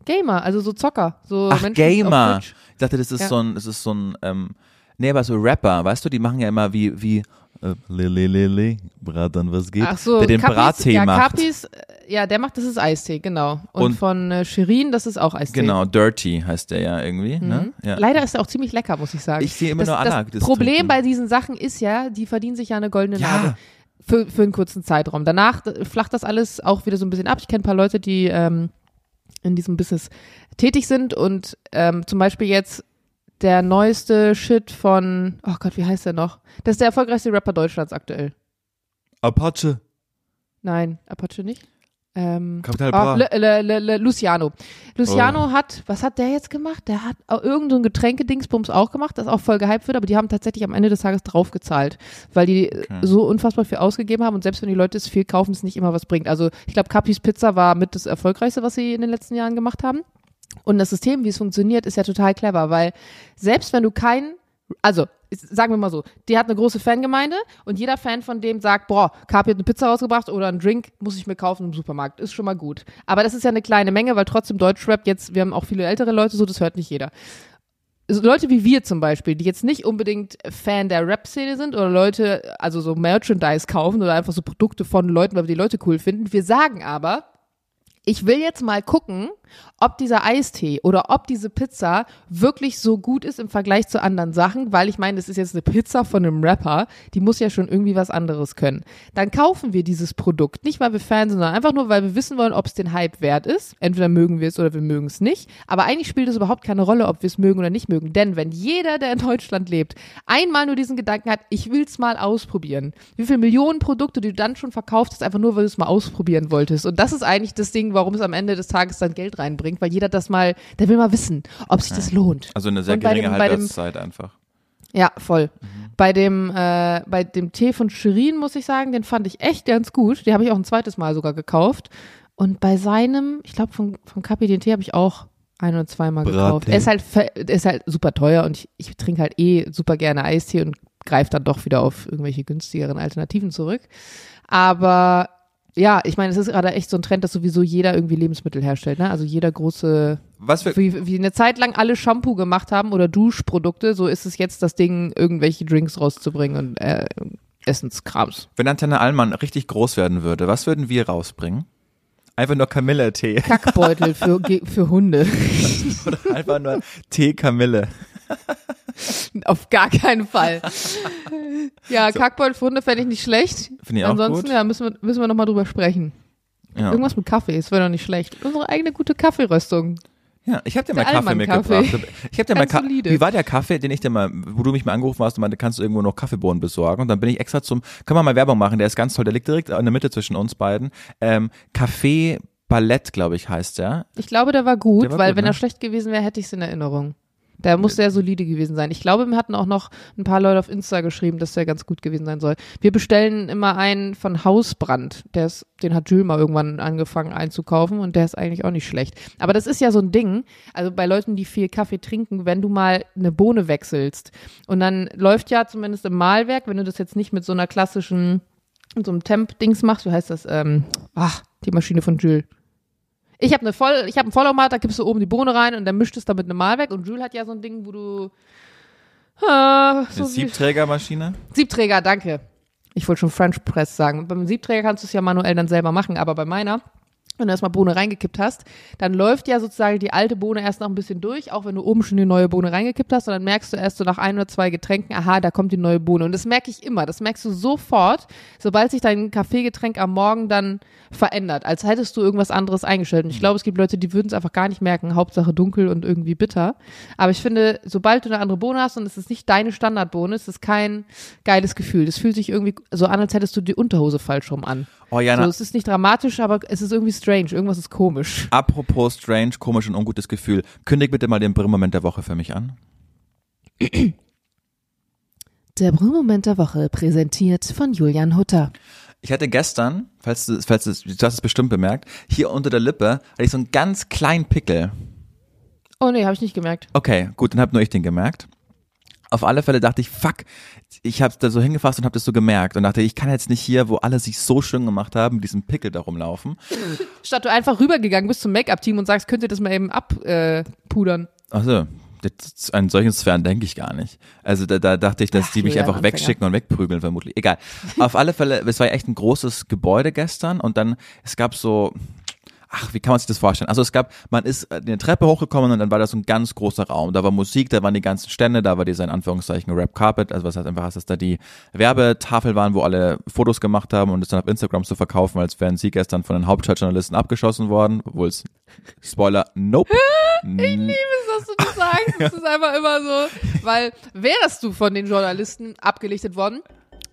Gamer, also so Zocker, so Ach, Menschen Gamer. Ich dachte, das ist Ja. so ein, das ist so ein, ähm, nee, aber so Rapper, weißt du, die machen ja immer wie, wie, äh, Lili, Lili, Bratan, was geht? Ach so, der den Brattee ja, macht. Capis, äh, ja, der macht, das ist Eistee, genau. Und, Und- von äh, Shirin, das ist auch Eistee. Genau, Dirty heißt der ja irgendwie, ne? Ja. Mhm. Leider ist er auch ziemlich lecker, muss ich sagen. Ich sehe immer das, nur Anna. Das das Problem trinken. bei diesen Sachen ist ja, die verdienen sich ja eine goldene Ja. Nase. Für, für einen kurzen Zeitraum. Danach äh, flacht das alles auch wieder so ein bisschen ab. Ich kenne ein paar Leute, die ähm, in diesem Business tätig sind und ähm, zum Beispiel jetzt der neueste Shit von, oh Gott, wie heißt der noch? Das ist der erfolgreichste Rapper Deutschlands aktuell. Apache, Nein, Apache nicht. Ähm, Capital oh, Bra. Le, Le, Le, Le, Luciano. Luciano hat, was hat der jetzt gemacht? Der hat auch irgendein so Getränke-Dingsbums auch gemacht, das auch voll gehypt wird, aber die haben tatsächlich am Ende des Tages draufgezahlt, weil die äh, so unfassbar viel ausgegeben haben und selbst wenn die Leute es viel kaufen, es nicht immer was bringt. Also ich glaube, Capis Pizza war mit das Erfolgreichste, was sie in den letzten Jahren gemacht haben. Und das System, wie es funktioniert, ist ja total clever, weil selbst wenn du kein, also sagen wir mal so, die hat eine große Fangemeinde und jeder Fan von dem sagt, boah, Kapi hat eine Pizza rausgebracht oder einen Drink, muss ich mir kaufen im Supermarkt, ist schon mal gut. Aber das ist ja eine kleine Menge, weil trotzdem Deutschrap jetzt, wir haben auch viele ältere Leute, so das hört nicht jeder. So Leute wie wir zum Beispiel, die jetzt nicht unbedingt Fan der Rap-Szene sind oder Leute, also so Merchandise kaufen oder einfach so Produkte von Leuten, weil wir die Leute cool finden. Wir sagen aber, ich will jetzt mal gucken, ob dieser Eistee oder ob diese Pizza wirklich so gut ist im Vergleich zu anderen Sachen, weil ich meine, das ist jetzt eine Pizza von einem Rapper, die muss ja schon irgendwie was anderes können. Dann kaufen wir dieses Produkt, nicht weil wir Fans sind, sondern einfach nur, weil wir wissen wollen, ob es den Hype wert ist. Entweder mögen wir es oder wir mögen es nicht. Aber eigentlich spielt es überhaupt keine Rolle, ob wir es mögen oder nicht mögen. Denn wenn jeder, der in Deutschland lebt, einmal nur diesen Gedanken hat, ich will es mal ausprobieren, wie viele Millionen Produkte, die du dann schon verkauft hast, einfach nur, weil du es mal ausprobieren wolltest. Und das ist eigentlich das Ding, warum es am Ende des Tages dann Geld reinbringt bringt, weil jeder das mal, der will mal wissen, ob sich das lohnt. Also eine sehr geringe dem- Halbwertszeit einfach. Ja, voll. Mhm. Bei dem, äh, bei dem Tee von Shirin muss ich sagen, den fand ich echt ganz gut. Den habe ich auch ein zweites Mal sogar gekauft. Und bei seinem, ich glaube, von, von Kapi den Tee habe ich auch ein oder zweimal gekauft. Er ist halt, er ist halt super teuer und ich, ich trinke halt eh super gerne Eistee und greife dann doch wieder auf irgendwelche günstigeren Alternativen zurück. Aber ja, ich meine, es ist gerade echt so ein Trend, dass sowieso jeder irgendwie Lebensmittel herstellt, ne? Also jeder große Was für, wie, wie eine Zeit lang alle Shampoo gemacht haben oder Duschprodukte, so ist es jetzt das Ding, irgendwelche Drinks rauszubringen und äh, Essenskrams. wenn Antenne Allmann richtig groß werden würde, was würden wir rausbringen? Einfach nur Kamille-Tee. Kackbeutel für, für Hunde. Oder einfach nur Tee Kamille. Auf gar keinen Fall. Ja, für Hunde fände ich nicht schlecht. Finde ich auch Ansonsten, gut. ja, müssen wir, müssen wir nochmal drüber sprechen. Ja. Irgendwas mit Kaffee, das wäre doch nicht schlecht. Unsere eigene gute Kaffeeröstung. Ja, ich habe dir mal Kaffee mitgebracht. Ich habe dir mal Ganz Ka solide. Wie war der Kaffee, den ich dir mal, wo du mich mal angerufen hast und meinte, kannst du irgendwo noch Kaffeebohnen besorgen? Und dann bin ich extra zum, können wir mal Werbung machen, der ist ganz toll, der liegt direkt in der Mitte zwischen uns beiden. Ähm, Café Ballett, glaube ich, heißt der. Ich glaube, der war gut, Der war weil gut, wenn ne? er schlecht gewesen wäre, hätte ich es in Erinnerung. Der muss sehr solide gewesen sein. Ich glaube, mir hatten auch noch ein paar Leute auf Insta geschrieben, dass der ganz gut gewesen sein soll. Wir bestellen immer einen von Hausbrand. Der ist, den hat Jules mal irgendwann angefangen einzukaufen und der ist eigentlich auch nicht schlecht. Aber das ist ja so ein Ding, also bei Leuten, die viel Kaffee trinken, wenn du mal eine Bohne wechselst und dann läuft ja zumindest im Mahlwerk, wenn du das jetzt nicht mit so einer klassischen, so einem Temp-Dings machst, wie heißt das, ähm, ach, die Maschine von Jules. Ich habe eine voll, ich habe einen Vollautomat, da gibst du oben die Bohne rein und dann mischt es damit eine Mahlwerk und Jules hat ja so ein Ding, wo du äh, Eine so wie, Siebträgermaschine. Siebträger, danke. Ich wollte schon French Press sagen. Beim Siebträger kannst du es ja manuell dann selber machen, aber bei meiner, wenn du erstmal Bohne reingekippt hast, dann läuft ja sozusagen die alte Bohne erst noch ein bisschen durch, auch wenn du oben schon die neue Bohne reingekippt hast und dann merkst du erst so nach ein oder zwei Getränken, aha, da kommt die neue Bohne. Und das merke ich immer, das merkst du sofort, sobald sich dein Kaffeegetränk am Morgen dann verändert, als hättest du irgendwas anderes eingestellt. Und ich glaube, es gibt Leute, die würden es einfach gar nicht merken, Hauptsache dunkel und irgendwie bitter. Aber ich finde, sobald du eine andere Bohne hast und es ist nicht deine Standardbohne, ist es kein geiles Gefühl. Das fühlt sich irgendwie so an, als hättest du die Unterhose falsch rum an. Oh Jana, So, es ist nicht dramatisch, aber es ist irgendwie strange. Irgendwas ist komisch. apropos strange, komisch und ungutes Gefühl. Kündig bitte mal den Brillmoment der Woche für mich an. Der Brüllmoment der Woche präsentiert von Julian Hutter. Ich hatte gestern, falls du, falls du, du hast es bestimmt bemerkt, hier unter der Lippe hatte ich so einen ganz kleinen Pickel. Oh nee, habe ich nicht gemerkt. Okay, gut, dann hab nur ich den gemerkt. Auf alle Fälle dachte ich, fuck, ich habe da so hingefasst und habe das so gemerkt und dachte, ich kann jetzt nicht hier, wo alle sich so schön gemacht haben, mit diesem Pickel da rumlaufen. Statt du einfach rübergegangen bist zum Make-up-Team und sagst, könnt ihr das mal eben abpudern. Äh? Achso, an solchen Sphären denke ich gar nicht. Also da, da dachte ich, dass Ach, die mich einfach Anfänger. wegschicken und wegprügeln vermutlich. Egal. Auf alle Fälle, es war echt ein großes Gebäude gestern und dann, es gab so, ach, wie kann man sich das vorstellen? Also es gab, man ist eine Treppe hochgekommen und dann war da so ein ganz großer Raum. Da war Musik, da waren die ganzen Stände, da war dieser in Anführungszeichen Rap Carpet, also was heißt einfach, dass da die Werbetafel waren, wo alle Fotos gemacht haben und es dann auf Instagram zu verkaufen, als wären sie gestern von den Hauptstadtjournalisten abgeschossen worden, obwohl es, Spoiler, nope. Ich liebe es, dass du das sagst. Das ist einfach immer so, weil wärst du von den Journalisten abgelichtet worden,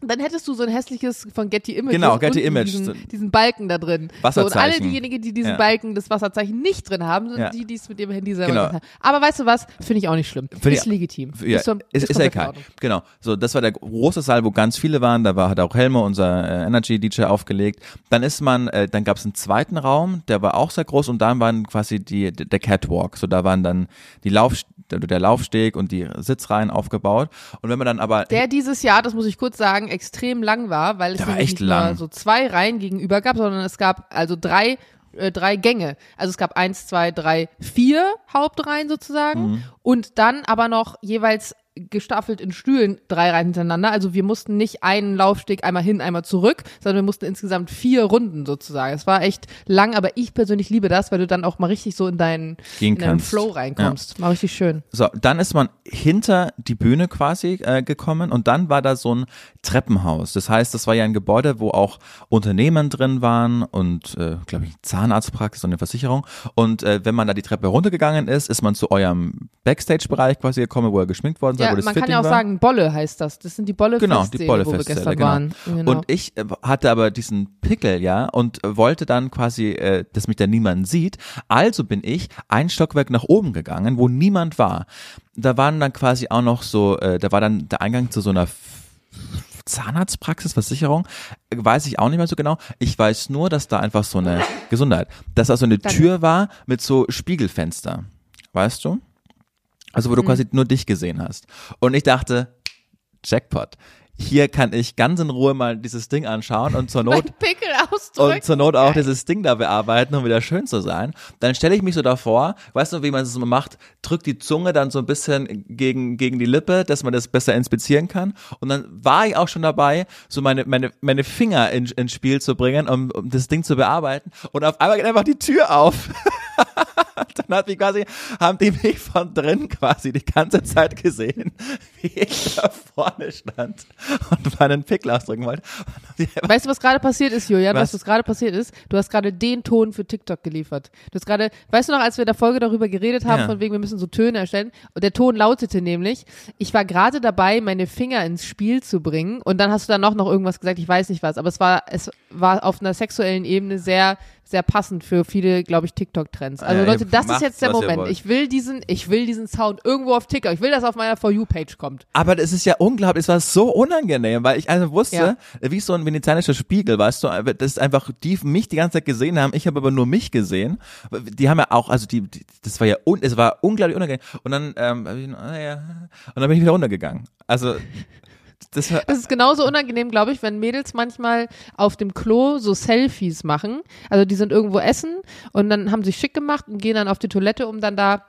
dann hättest du so ein hässliches von Getty Images. Genau, Getty Image. Diesen, diesen Balken da drin. So, und alle Wasserzeichen. diejenigen, die diesen Ja. Balken, das Wasserzeichen nicht drin haben, sind Ja. die, die es mit ihrem Handy selber Genau. haben. Aber weißt du was? Finde ich auch nicht schlimm. Finde ist ich- legitim. Ja, ist, ist, in egal. Genau. So, das war der große Saal, wo ganz viele waren. Da war hat auch Helme, unser äh, Energy DJ, aufgelegt. Dann ist man, äh, dann gab es einen zweiten Raum, der war auch sehr groß und da waren quasi die der Catwalk. So, da waren dann die Lauf der Laufsteg und die Sitzreihen aufgebaut. Und wenn man dann aber Der dieses Jahr, das muss ich kurz sagen, extrem lang war, weil es nämlich echt nicht lang. nur so zwei Reihen gegenüber gab, sondern es gab also drei äh, drei Gänge. Also es gab eins, zwei, drei, vier Hauptreihen sozusagen Mhm. und dann aber noch jeweils gestaffelt in Stühlen drei Reihen hintereinander. Also wir mussten nicht einen Laufsteg einmal hin, einmal zurück, sondern wir mussten insgesamt vier Runden sozusagen. Es war echt lang, aber ich persönlich liebe das, weil du dann auch mal richtig so in deinen, in deinen. Flow reinkommst. War richtig schön. So, dann ist man hinter die Bühne quasi äh, gekommen und dann war da so ein Treppenhaus. Das heißt, das war ja ein Gebäude, wo auch Unternehmen drin waren und, äh, glaube ich, Zahnarztpraxis und eine Versicherung. Und äh, wenn man da die Treppe runtergegangen ist, ist man zu eurem Backstage-Bereich quasi gekommen, wo ihr geschminkt worden seid, Ja, wo das man Fitting kann ja auch war. sagen, Bolle heißt das. Das sind die Bolle Genau, die Bolle wo wir gestern genau. waren. Genau. Und ich äh, hatte aber diesen Pickel, ja, und äh, wollte dann quasi, äh, dass mich da niemand sieht. Also bin ich ein Stockwerk nach oben gegangen, wo niemand war. Da waren dann quasi auch noch so, äh, da war dann der Eingang zu so einer Zahnarztpraxis, Versicherung, weiß ich auch nicht mehr so genau. Ich weiß nur, dass da einfach so eine Gesundheit, dass da so eine Danke. Tür war mit so Spiegelfenster. Weißt du? Also wo Mhm. du quasi nur dich gesehen hast. Und ich dachte, Jackpot. Hier kann ich ganz in Ruhe mal dieses Ding anschauen und zur Not und zur Not auch dieses Ding da bearbeiten, um wieder schön zu sein. Dann stelle ich mich so davor, weißt du, wie man es immer macht, drückt die Zunge dann so ein bisschen gegen, gegen die Lippe, dass man das besser inspizieren kann. Und dann war ich auch schon dabei, so meine, meine, meine Finger in, ins Spiel zu bringen, um, um das Ding zu bearbeiten. Und auf einmal geht einfach die Tür auf. dann hat mich quasi, haben die mich von drin quasi die ganze Zeit gesehen, wie ich da vorne stand und meinen Pickel ausdrücken wollte. Weißt du, was gerade passiert ist, Julian? Was? Was, was gerade passiert ist? Du hast gerade den Ton für TikTok geliefert. Du hast gerade, weißt du noch, als wir in der Folge darüber geredet haben, Ja. von wegen, wir müssen so Töne erstellen? Und der Ton lautete nämlich, ich war gerade dabei, meine Finger ins Spiel zu bringen. Und dann hast du dann noch, noch irgendwas gesagt, ich weiß nicht was. Aber es war, es war auf einer sexuellen Ebene sehr, sehr passend für viele, glaube ich, TikTok-Trends. Also Ja, Leute, das ist jetzt der Moment. Ich will diesen, ich will diesen Sound irgendwo auf TikTok. Ich will, dass auf meiner For You-Page kommt. Aber das ist ja unglaublich, es war so unangenehm, weil ich also wusste, wie so ein venezianischer Spiegel, weißt du, das ist einfach, die mich die ganze Zeit gesehen haben, ich habe aber nur mich gesehen. Die haben ja auch, also die, die das war ja, un, es war unglaublich unangenehm. Und dann, ähm, ich, ah, ja, und dann bin ich wieder runtergegangen. Also, das Das ist genauso unangenehm, glaube ich, wenn Mädels manchmal auf dem Klo so Selfies machen. Also die sind irgendwo essen und dann haben sie schick gemacht und gehen dann auf die Toilette, um dann da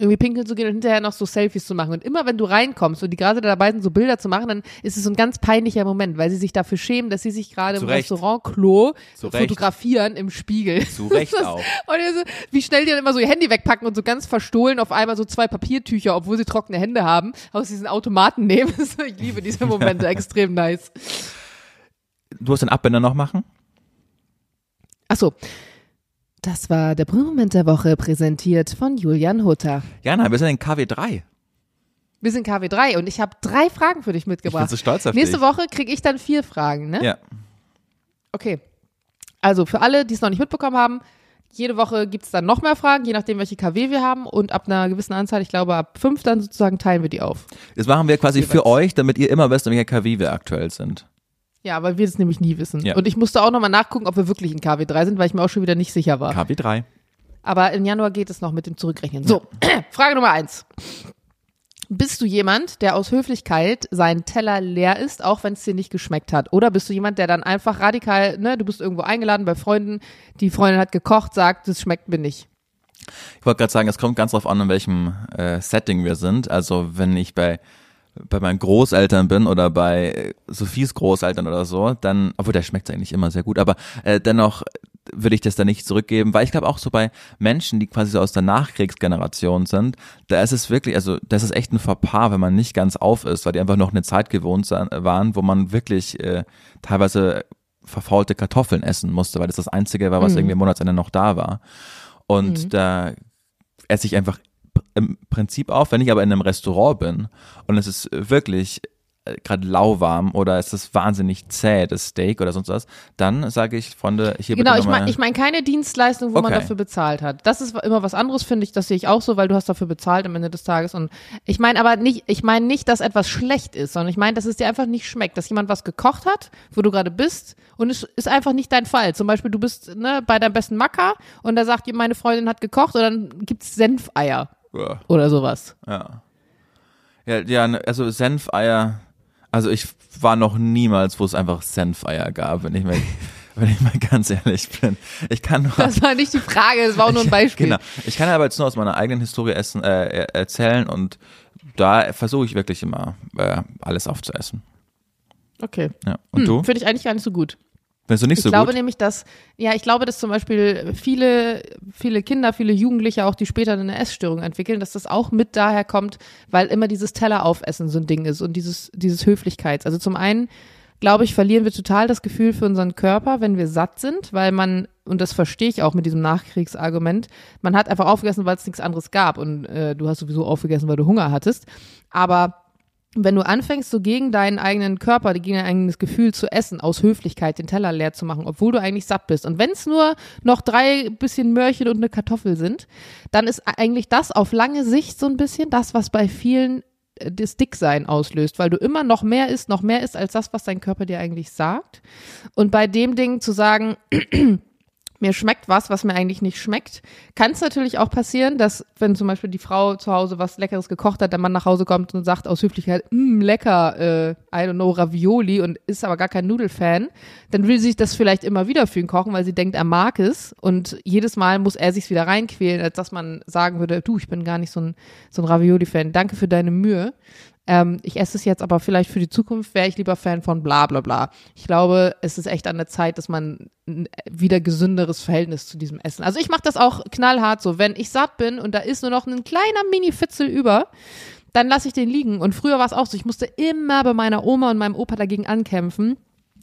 irgendwie pinkeln zu gehen und hinterher noch so Selfies zu machen. Und immer wenn du reinkommst und die gerade dabei sind, so Bilder zu machen, dann ist es so ein ganz peinlicher Moment, weil sie sich dafür schämen, dass sie sich gerade im. Restaurant-Klo fotografieren im Spiegel. Zu Recht Das- auch. Und also, wie schnell die dann immer so ihr Handy wegpacken und so ganz verstohlen auf einmal so zwei Papiertücher, obwohl sie trockene Hände haben, aus diesen Automaten nehmen. ich liebe diese Momente, extrem nice. du hast den Abbinder noch machen? Ach so. Das war der Brüllmoment der Woche, präsentiert von Julian Hutter. Jana, wir sind in KW3. Wir sind KW3 und ich habe drei Fragen für dich Ich bin mitgebracht. so stolz auf Nächste dich. Woche kriege ich dann vier Fragen, ne? Ja. Okay. Also für alle, die es noch nicht mitbekommen haben, jede Woche gibt es dann noch mehr Fragen, je nachdem, welche KW wir haben. Und ab einer gewissen Anzahl, ich glaube ab fünf, dann sozusagen teilen wir die auf. Das machen wir quasi für euch, damit ihr immer wisst, in welcher KW wir aktuell sind. Ja, weil wir es nämlich nie wissen. Ja. Und ich musste auch nochmal nachgucken, ob wir wirklich in KW3 sind, weil ich mir auch schon wieder nicht sicher war. KW3. Aber im Januar geht es noch mit dem Zurückrechnen. So, Frage Nummer eins. Bist du jemand, der aus Höflichkeit seinen Teller leer isst, auch wenn es dir nicht geschmeckt hat? Oder bist du jemand, der dann einfach radikal, ne, du bist irgendwo eingeladen bei Freunden, die Freundin hat gekocht, sagt, das schmeckt mir nicht. Ich wollte gerade sagen, es kommt ganz drauf an, in welchem äh, Setting wir sind. Also wenn ich bei bei meinen Großeltern bin oder bei äh, Sophies Großeltern oder so, dann, obwohl der schmeckt eigentlich immer sehr gut, aber äh, dennoch würde ich das dann nicht zurückgeben, weil ich glaube auch so bei Menschen, die quasi so aus der Nachkriegsgeneration sind, da ist es wirklich, also das ist echt ein Fauxpas, wenn man nicht ganz auf ist, weil die einfach noch eine Zeit gewohnt waren, wo man wirklich äh, teilweise verfaulte Kartoffeln essen musste, weil das das Einzige war, was irgendwie am Monatsende noch da war. Und da esse ich einfach im Prinzip auf, wenn ich aber in einem Restaurant bin und es ist wirklich äh, gerade lauwarm oder es ist wahnsinnig zäh, das Steak oder sonst was, dann sage ich, Freunde, hier Genau, bitte ich nochmal. meine ich mein keine Dienstleistung, wo man Okay. dafür bezahlt hat. Das ist immer was anderes, finde ich. Das sehe ich auch so, weil du hast dafür bezahlt am Ende des Tages. Und ich meine aber nicht, ich meine nicht, dass etwas schlecht ist, sondern ich meine, dass es dir einfach nicht schmeckt, dass jemand was gekocht hat, wo du gerade bist und es ist einfach nicht dein Fall. Zum Beispiel, du bist ne, bei deinem besten Macker und da sagt dir, meine Freundin hat gekocht und dann gibt's Senfeier ja, oder sowas. ja. Ja, ja, ne, also Senfeier, also ich war noch niemals, wo es einfach Senfeier gab, wenn ich mal, wenn ich mal ganz ehrlich bin. Ich kann nur Das war nicht die Frage, das war auch nur ein Beispiel. Genau. Ich kann aber jetzt nur aus meiner eigenen Historie essen, äh, erzählen und da versuche ich wirklich immer äh, alles aufzuessen. Okay. Ja. Und hm, du? Finde ich eigentlich gar nicht so gut. Findest du nicht Ich so glaube gut? nämlich, dass, ja, ich glaube, dass zum Beispiel viele, viele Kinder, viele Jugendliche auch, die später eine Essstörung entwickeln, dass das auch mit daher kommt, weil immer dieses Telleraufessen so ein Ding ist und dieses, dieses Höflichkeits. Also zum einen, glaube ich, verlieren wir total das Gefühl für unseren Körper, wenn wir satt sind, weil man, und das verstehe ich auch mit diesem Nachkriegsargument, man hat einfach aufgegessen, weil es nichts anderes gab und äh, du hast sowieso aufgegessen, weil du Hunger hattest. Aber wenn du anfängst, so gegen deinen eigenen Körper, gegen dein eigenes Gefühl zu essen, aus Höflichkeit den Teller leer zu machen, obwohl du eigentlich satt bist. Und wenn es nur noch drei bisschen Möhrchen und eine Kartoffel sind, dann ist eigentlich das auf lange Sicht so ein bisschen das, was bei vielen äh, das Dicksein auslöst, weil du immer noch mehr isst, noch mehr isst als das, was dein Körper dir eigentlich sagt. Und bei dem Ding zu sagen, mir schmeckt was, was mir eigentlich nicht schmeckt. Kann es natürlich auch passieren, dass wenn zum Beispiel die Frau zu Hause was Leckeres gekocht hat, der Mann nach Hause kommt und sagt aus Höflichkeit, mm, lecker, äh, I don't know, Ravioli und ist aber gar kein Nudelfan, dann will sie sich das vielleicht immer wieder für ihn kochen, weil sie denkt, er mag es und jedes Mal muss er sich wieder reinquälen, als dass man sagen würde, du, ich bin gar nicht so ein, so ein Ravioli-Fan, danke für deine Mühe. Ähm, ich esse es jetzt, aber vielleicht für die Zukunft wäre ich lieber Fan von bla bla bla. Ich glaube, es ist echt an der Zeit, dass man ein wieder gesünderes Verhältnis zu diesem Essen. Also ich mache das auch knallhart so. Wenn ich satt bin und da ist nur noch ein kleiner Mini-Fitzel über, dann lasse ich den liegen. Und früher war es auch so, ich musste immer bei meiner Oma und meinem Opa dagegen ankämpfen.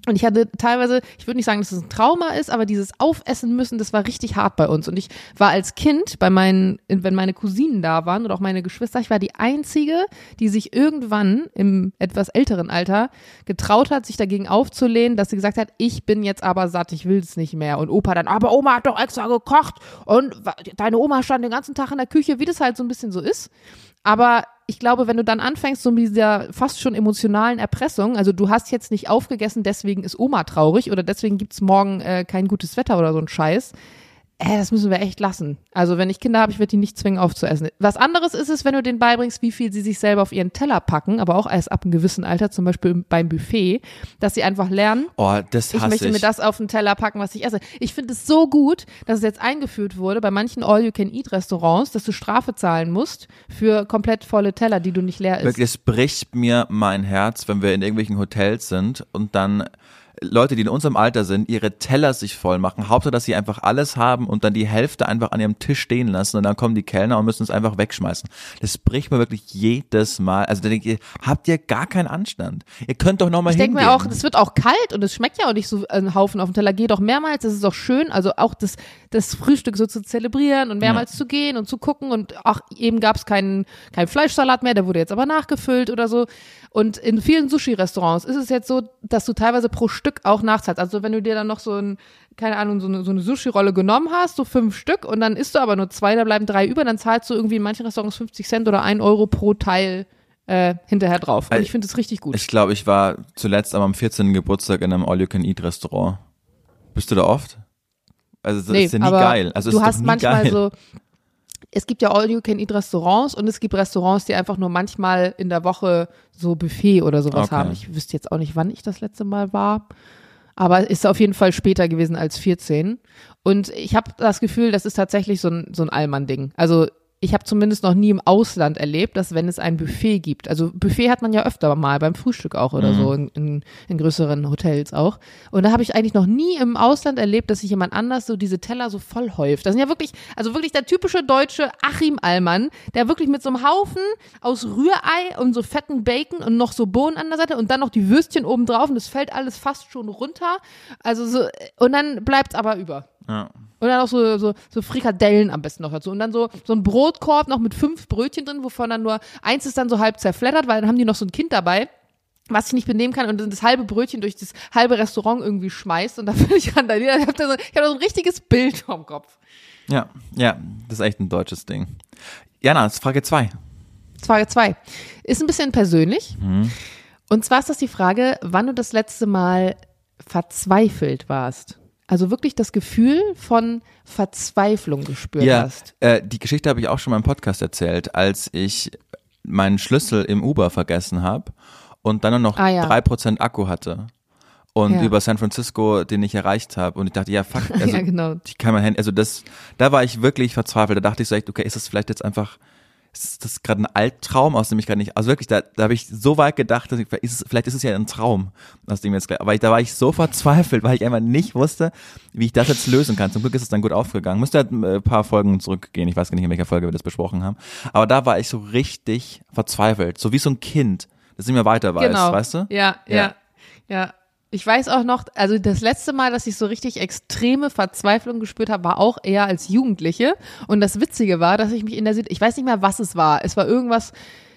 Und ich hatte teilweise, ich würde nicht sagen, dass es ein Trauma ist, aber dieses Aufessen müssen, das war richtig hart bei uns. Und ich war als Kind bei meinen, wenn meine Cousinen da waren oder auch meine Geschwister, ich war die einzige, die sich irgendwann im etwas älteren Alter getraut hat, sich dagegen aufzulehnen, dass sie gesagt hat, ich bin jetzt aber satt, ich will es nicht mehr. Und Opa dann, aber Oma hat doch extra gekocht und deine Oma stand den ganzen Tag in der Küche, wie das halt so ein bisschen so ist. Aber ich glaube, wenn du dann anfängst, so mit dieser fast schon emotionalen Erpressung, also du hast jetzt nicht aufgegessen, deswegen ist Oma traurig oder deswegen gibt's morgen äh, kein gutes Wetter oder so ein Scheiß, äh, das müssen wir echt lassen. Also wenn ich Kinder habe, ich werde die nicht zwingen aufzuessen. Was anderes ist es, wenn du denen beibringst, wie viel sie sich selber auf ihren Teller packen, aber auch erst ab einem gewissen Alter, zum Beispiel beim Buffet, dass sie einfach lernen, Oh, das ich möchte ich. mir das auf den Teller packen, was ich esse. Ich finde es so gut, dass es jetzt eingeführt wurde bei manchen All-You-Can-Eat-Restaurants, dass du Strafe zahlen musst für komplett volle Teller, die du nicht leer isst. Wirklich, es bricht mir mein Herz, wenn wir in irgendwelchen Hotels sind und dann Leute, die in unserem Alter sind, ihre Teller sich voll machen. Hauptsache, dass sie einfach alles haben und dann die Hälfte einfach an ihrem Tisch stehen lassen und dann kommen die Kellner und müssen es einfach wegschmeißen. Das bricht mir wirklich jedes Mal. Also da denke ich, habt ihr gar keinen Anstand? Ihr könnt doch noch mal Ich denke hingehen. mir auch, es wird auch kalt und es schmeckt ja auch nicht so ein Haufen auf dem Teller. Geh doch mehrmals, das ist auch schön. Also auch das, das Frühstück so zu zelebrieren und mehrmals zu gehen und zu gucken. Und ach, eben gab es keinen kein Fleischsalat mehr, der wurde jetzt aber nachgefüllt oder so. Und in vielen Sushi-Restaurants ist es jetzt so, dass du teilweise pro Stück auch nachzahlst. Also wenn du dir dann noch so ein, keine Ahnung, so eine, so eine Sushi-Rolle genommen hast, so fünf Stück, und dann isst du aber nur zwei, da bleiben drei über, dann zahlst du irgendwie in manchen Restaurants 50 Cent oder ein Euro pro Teil äh, hinterher drauf. Und ich finde das richtig gut. Ich glaube, ich war zuletzt am 14. Geburtstag in einem All-You-Can-Eat-Restaurant. Bist du da oft? Also das ist ja nie geil. Also du hast manchmal geil. so, es gibt ja All-You-Can-Eat-Restaurants und es gibt Restaurants, die einfach nur manchmal in der Woche so Buffet oder sowas Okay. haben. Ich wüsste jetzt auch nicht, wann ich das letzte Mal war. Aber ist auf jeden Fall später gewesen als 14. Und ich habe das Gefühl, das ist tatsächlich so ein, so ein Allmann-Ding. Also ich habe zumindest noch nie im Ausland erlebt, dass wenn es ein Buffet gibt, also Buffet hat man ja öfter mal beim Frühstück auch oder Mhm. so in, in, in größeren Hotels auch. Und da habe ich eigentlich noch nie im Ausland erlebt, dass sich jemand anders so diese Teller so voll häuft. Das sind ja wirklich, also wirklich der typische deutsche Achim Allmann, der wirklich mit so einem Haufen aus Rührei und so fetten Bacon und noch so Bohnen an der Seite und dann noch die Würstchen oben drauf und das fällt alles fast schon runter. Also so, und dann bleibt's aber über. Ja. Und dann auch so, so, so Frikadellen am besten noch dazu. Und dann so, so ein Brotkorb noch mit fünf Brötchen drin, wovon dann nur eins ist dann so halb zerfleddert, weil dann haben die noch so ein Kind dabei, was sich nicht benehmen kann und dann das halbe Brötchen durch das halbe Restaurant irgendwie schmeißt und da bin ich randaliert. Ich habe da, so, ich hab da so ein richtiges Bild vom Kopf. ja, ja, das ist echt ein deutsches Ding. Jana, das ist Frage zwei. Frage zwei Ist ein bisschen persönlich. Und zwar ist das die Frage, wann du das letzte Mal verzweifelt warst. Also wirklich das Gefühl von Verzweiflung gespürt Ja, hast. äh, die Geschichte habe ich auch schon mal im Podcast erzählt, als ich meinen Schlüssel im Uber vergessen habe und dann noch Ah, ja. drei Prozent Akku hatte. Und Ja. über San Francisco den ich erreicht habe. Und ich dachte, ja, fuck, also ja, genau. ich kann mein Handy, also das, da war ich wirklich verzweifelt. Da dachte ich so echt, okay, ist das vielleicht jetzt einfach, ist das gerade ein Albtraum, aus dem ich gerade nicht, also wirklich, da, da habe ich so weit gedacht, dass ich, vielleicht, ist es, vielleicht ist es ja ein Traum, aus dem jetzt, aber ich, da war ich so verzweifelt, weil ich einfach nicht wusste, wie ich das jetzt lösen kann. Zum Glück ist es dann gut aufgegangen. Müsste halt ein paar Folgen zurückgehen, ich weiß gar nicht, in welcher Folge wir das besprochen haben, aber da war ich so richtig verzweifelt, so wie so ein Kind, das nicht mehr weiter weiß, Genau. weißt du? Ja, ja, Ja. ja. Ich weiß auch noch, also das letzte Mal, dass ich so richtig extreme Verzweiflung gespürt habe, war auch eher als Jugendliche. Und das Witzige war, dass ich mich in der Situation, ich weiß nicht mehr, was es war. Es war irgendwas,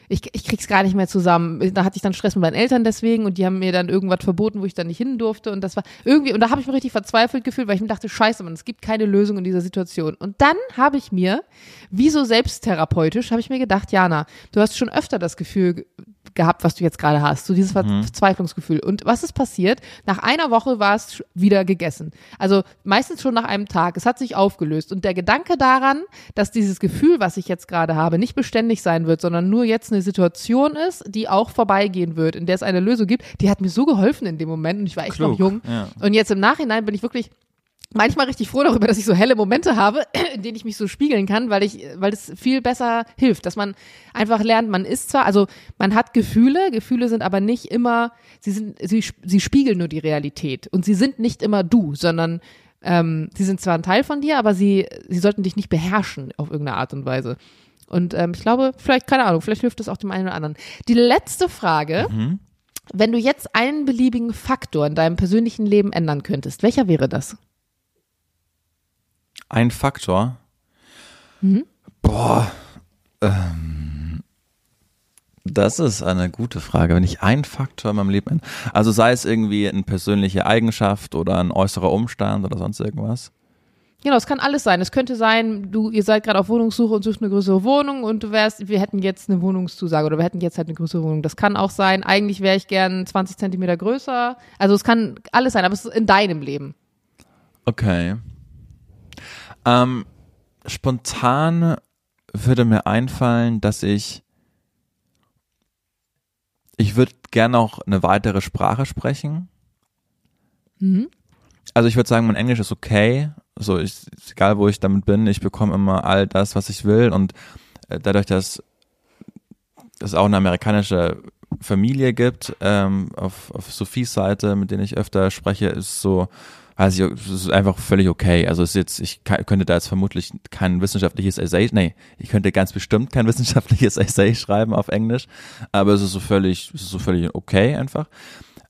ich, ich krieg's gar nicht mehr zusammen. Da hatte ich dann Stress mit meinen Eltern deswegen und die haben mir dann irgendwas verboten, wo ich dann nicht hin durfte. Und das war irgendwie, und da habe ich mich richtig verzweifelt gefühlt, weil ich mir dachte, scheiße, man, es gibt keine Lösung in dieser Situation. Und dann habe ich mir, wie so selbsttherapeutisch, habe ich mir gedacht, Jana, du hast schon öfter das Gefühl ge- gehabt, was du jetzt gerade hast, so dieses Verzweiflungsgefühl. Und was ist passiert? Nach einer Woche war es wieder gegessen. Also meistens schon nach einem Tag. Es hat sich aufgelöst. Und der Gedanke daran, dass dieses Gefühl, was ich jetzt gerade habe, nicht beständig sein wird, sondern nur jetzt eine Situation ist, die auch vorbeigehen wird, in der es eine Lösung gibt, die hat mir so geholfen in dem Moment. Und ich war echt noch Klug, jung. ja. Und jetzt im Nachhinein bin ich wirklich manchmal richtig froh darüber, dass ich so helle Momente habe, in denen ich mich so spiegeln kann, weil ich, weil es viel besser hilft, dass man einfach lernt, man ist zwar, also man hat Gefühle, Gefühle sind aber nicht immer, sie sind, sie, sie spiegeln nur die Realität und sie sind nicht immer du, sondern ähm, sie sind zwar ein Teil von dir, aber sie, sie sollten dich nicht beherrschen auf irgendeine Art und Weise. Und ähm, ich glaube, vielleicht, keine Ahnung, vielleicht hilft es auch dem einen oder anderen. Die letzte Frage, wenn du jetzt einen beliebigen Faktor in deinem persönlichen Leben ändern könntest, welcher wäre das? Ein Faktor. Boah. Ähm, das ist eine gute Frage. Wenn ich einen Faktor in meinem Leben, also sei es irgendwie eine persönliche Eigenschaft oder ein äußerer Umstand oder sonst irgendwas. Genau, es kann alles sein. Es könnte sein, du, ihr seid gerade auf Wohnungssuche und sucht eine größere Wohnung und du wärst, wir hätten jetzt eine Wohnungszusage oder wir hätten jetzt halt eine größere Wohnung. Das kann auch sein, eigentlich wäre ich gern 20 Zentimeter größer. Also es kann alles sein, aber es ist in deinem Leben. Okay. Ähm, spontan würde mir einfallen, dass ich ich würde gerne auch eine weitere Sprache sprechen. Also ich würde sagen, mein Englisch ist okay. So, ich, egal wo ich damit bin, ich bekomme immer all das, was ich will. Und äh, dadurch, dass es auch eine amerikanische Familie gibt, ähm, auf, auf Sophies Seite, mit denen ich öfter spreche, ist so, ich, es ist einfach völlig okay. Also es ist jetzt, ich kann, könnte da jetzt vermutlich kein wissenschaftliches Essay, nee, ich könnte ganz bestimmt kein wissenschaftliches Essay schreiben auf Englisch, aber es ist so völlig, es ist so völlig okay einfach.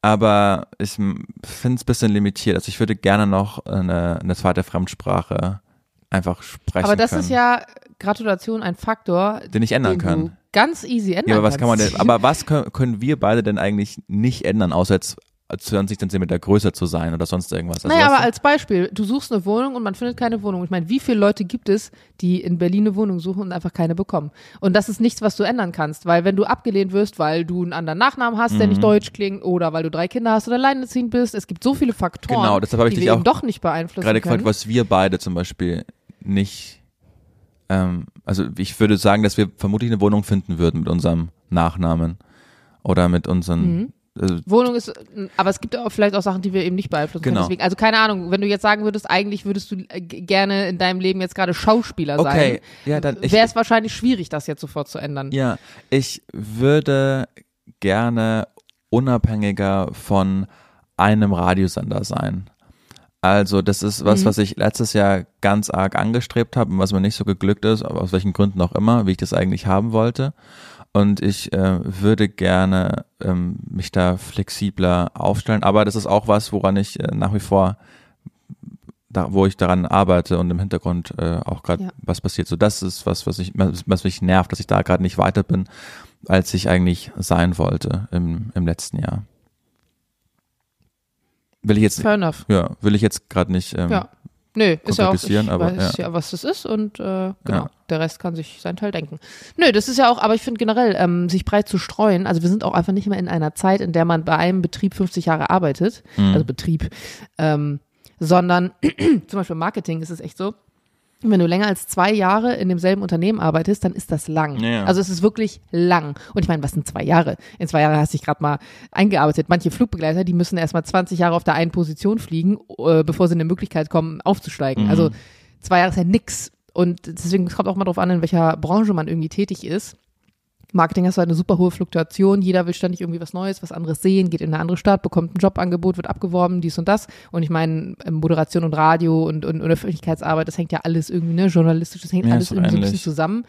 Aber ich finde es ein bisschen limitiert. Also ich würde gerne noch eine, eine zweite Fremdsprache einfach sprechen Aber das können, ist ja, Gratulation, ein Faktor, den ich ändern den kann. ganz easy ändern Ja, aber was kann man denn, aber was können, können wir beide denn eigentlich nicht ändern, außer jetzt 20 Zentimeter größer zu sein oder sonst irgendwas? Also naja, aber als Beispiel, du suchst eine Wohnung und man findet keine Wohnung. Ich meine, wie viele Leute gibt es, die in Berlin eine Wohnung suchen und einfach keine bekommen? Und das ist nichts, was du ändern kannst, weil wenn du abgelehnt wirst, weil du einen anderen Nachnamen hast, der Mhm. nicht deutsch klingt, oder weil du drei Kinder hast oder alleinerziehend bist, es gibt so viele Faktoren, Genau, deshalb habe ich die dich wir auch eben doch nicht beeinflussen gerade können. gefragt, was wir beide zum Beispiel nicht, ähm, also ich würde sagen, dass wir vermutlich eine Wohnung finden würden mit unserem Nachnamen oder mit unseren, Mhm. Also, Wohnung ist, aber es gibt auch vielleicht auch Sachen, die wir eben nicht beeinflussen Genau. können. Deswegen, also keine Ahnung, wenn du jetzt sagen würdest, eigentlich würdest du äh, gerne in deinem Leben jetzt gerade Schauspieler sein, okay, ja, dann, wäre es wahrscheinlich schwierig, das jetzt sofort zu ändern. ja, ich würde gerne unabhängiger von einem Radiosender sein. Also das ist was, Mhm. was ich letztes Jahr ganz arg angestrebt habe und was mir nicht so geglückt ist, aber aus welchen Gründen auch immer, wie ich das eigentlich haben wollte. Und ich äh, würde gerne ähm, mich da flexibler aufstellen. Aber das ist auch was, woran ich äh, nach wie vor, da, wo ich daran arbeite und im Hintergrund äh, auch gerade Ja. was passiert. So das ist was, was ich, was, was mich nervt, dass ich da gerade nicht weiter bin, als ich eigentlich sein wollte im, im letzten Jahr. Will ich jetzt, Fair enough. ja, will ich jetzt gerade nicht. Ähm, Ja. Nö, ist ja auch, ich aber, weiß ja. was das ist und äh, genau, Ja. der Rest kann sich seinen Teil denken. Nö, das ist ja auch, aber ich finde generell, ähm, sich breit zu streuen, also wir sind auch einfach nicht mehr in einer Zeit, in der man bei einem Betrieb 50 Jahre arbeitet, Mhm. also Betrieb, ähm, sondern zum Beispiel Marketing ist es echt so, wenn du länger als zwei Jahre in demselben Unternehmen arbeitest, dann ist das lang. Ja. Also es ist wirklich lang. Und ich meine, was sind zwei Jahre? In zwei Jahren hast du dich gerade mal eingearbeitet. Manche Flugbegleiter, die müssen erst mal 20 Jahre auf der einen Position fliegen, äh, bevor sie in eine Möglichkeit kommen, aufzusteigen. Mhm. Also zwei Jahre ist ja nix. Und deswegen kommt auch mal drauf an, in welcher Branche man irgendwie tätig ist. Marketing hast du halt eine super hohe Fluktuation. Jeder will ständig irgendwie was Neues, was anderes sehen, geht in eine andere Stadt, bekommt ein Jobangebot, wird abgeworben, dies und das. Und ich meine, ähm, Moderation und Radio und, und, und Öffentlichkeitsarbeit, das hängt ja alles irgendwie, ne, journalistisch, das hängt Ja, alles irgendwie so ein bisschen zusammen.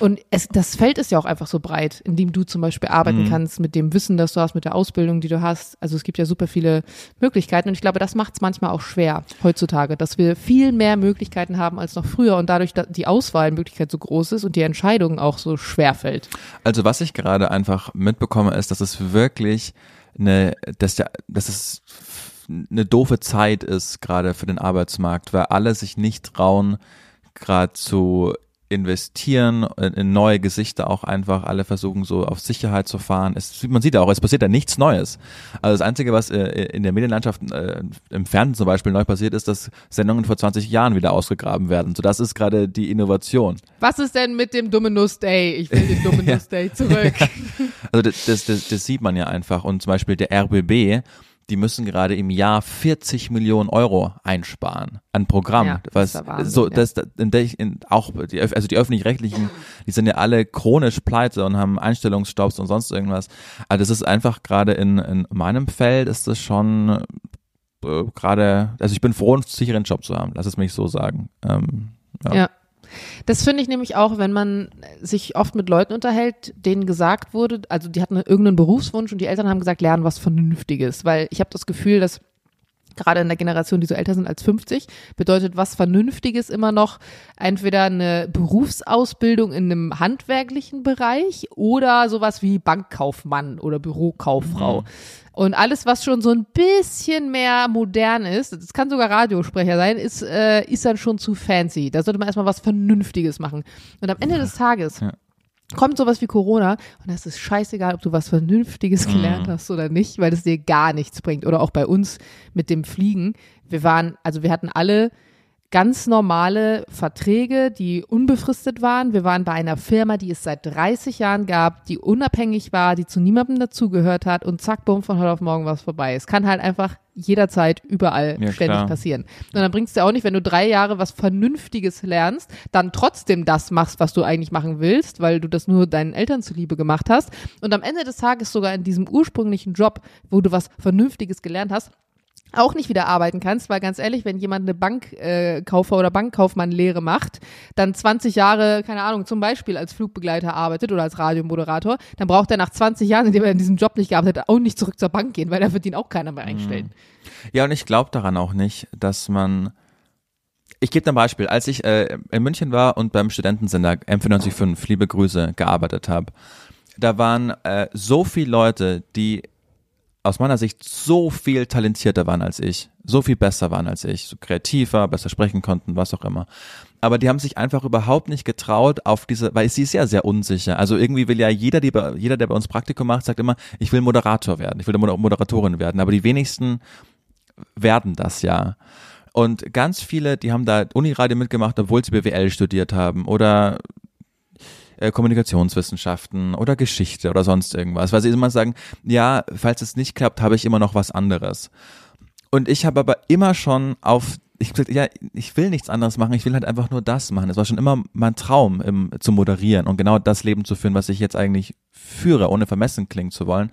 Und es, das Feld ist ja auch einfach so breit, in dem du zum Beispiel arbeiten Mhm. kannst, mit dem Wissen, das du hast, mit der Ausbildung, die du hast. Also es gibt ja super viele Möglichkeiten und ich glaube, das macht es manchmal auch schwer heutzutage, dass wir viel mehr Möglichkeiten haben als noch früher und dadurch dass die Auswahlmöglichkeit so groß ist und die Entscheidung auch so schwer fällt. Also was ich gerade einfach mitbekomme, ist, dass es wirklich eine, dass der, dass es eine doofe Zeit ist gerade für den Arbeitsmarkt, weil alle sich nicht trauen, gerade zu investieren in neue Gesichter auch einfach alle versuchen so auf Sicherheit zu fahren. Es, man sieht ja auch, es passiert ja nichts Neues. Also das Einzige, was äh, in der Medienlandschaft äh, im Fernsehen zum Beispiel neu passiert, ist, dass Sendungen vor 20 Jahren wieder ausgegraben werden. So das ist gerade die Innovation. Was ist denn mit dem Dominus Day? Ich will den Dominus Day zurück. Also das, das, das, das sieht man ja einfach. Und zum Beispiel der RBB, die müssen gerade im Jahr 40 Millionen Euro einsparen an Programm. Ja, das was der Wahnsinn, so ja. das in der ich in, auch die also die öffentlich-rechtlichen, die sind ja alle chronisch pleite und haben Einstellungsstopps und sonst irgendwas. Also das ist einfach gerade in, in meinem Feld ist das schon äh, gerade, also ich bin froh, einen sicheren Job zu haben. Lass es mich so sagen. Ähm, ja. Ja. Das finde ich nämlich auch, wenn man sich oft mit Leuten unterhält, denen gesagt wurde, also die hatten irgendeinen Berufswunsch und die Eltern haben gesagt, lernen was Vernünftiges, weil ich habe das Gefühl, dass gerade in der Generation, die so älter sind als 50, bedeutet was Vernünftiges immer noch entweder eine Berufsausbildung in einem handwerklichen Bereich oder sowas wie Bankkaufmann oder Bürokauffrau. Und alles, was schon so ein bisschen mehr modern ist, das kann sogar Radiosprecher sein, ist, äh, ist dann schon zu fancy. Da sollte man erstmal was Vernünftiges machen. Und am Ende des Tages Ja. Kommt sowas wie Corona und das ist scheißegal, ob du was Vernünftiges gelernt hast oder nicht, weil das dir gar nichts bringt. Oder auch bei uns mit dem Fliegen. Wir waren, also wir hatten alle ganz normale Verträge, die unbefristet waren. Wir waren bei einer Firma, die es seit 30 Jahren gab, die unabhängig war, die zu niemandem dazugehört hat und zack, bumm, von heute auf morgen war es vorbei. Es kann halt einfach jederzeit überall Ja, ständig klar. passieren. Und dann bringst du auch nicht, wenn du drei Jahre was Vernünftiges lernst, dann trotzdem das machst, was du eigentlich machen willst, weil du das nur deinen Eltern zuliebe gemacht hast. Und am Ende des Tages sogar in diesem ursprünglichen Job, wo du was Vernünftiges gelernt hast, auch nicht wieder arbeiten kannst, weil ganz ehrlich, wenn jemand eine Bankkaufer äh, oder Bankkaufmann-Lehre macht, dann 20 Jahre, keine Ahnung, zum Beispiel als Flugbegleiter arbeitet oder als Radiomoderator, dann braucht er nach 20 Jahren, in dem er in diesem Job nicht gearbeitet hat, auch nicht zurück zur Bank gehen, weil da wird ihn auch keiner mehr einstellen. Ja, und ich glaube daran auch nicht, dass man. Ich gebe dir ein Beispiel. Als ich äh, in München war und beim Studentensender M945, liebe Grüße, gearbeitet habe, da waren äh, so viele Leute, die aus meiner Sicht so viel talentierter waren als ich, so viel besser waren als ich, so kreativer, besser sprechen konnten, was auch immer. Aber die haben sich einfach überhaupt nicht getraut auf diese, weil sie ist ja sehr unsicher. Also irgendwie will ja jeder, die, jeder, der bei uns Praktikum macht, sagt immer, ich will Moderator werden, ich will Moder- Moderatorin werden. Aber die wenigsten werden das ja. Und ganz viele, die haben da Uniradio mitgemacht, obwohl sie BWL studiert haben oder äh, Kommunikationswissenschaften oder Geschichte oder sonst irgendwas, weil sie immer sagen, ja, falls es nicht klappt, habe ich immer noch was anderes. Und ich habe aber immer schon auf, ich gesagt, ja, ich will nichts anderes machen, ich will halt einfach nur das machen. Es war schon immer mein Traum, im, zu moderieren und genau das Leben zu führen, was ich jetzt eigentlich führe, ohne vermessen klingen zu wollen.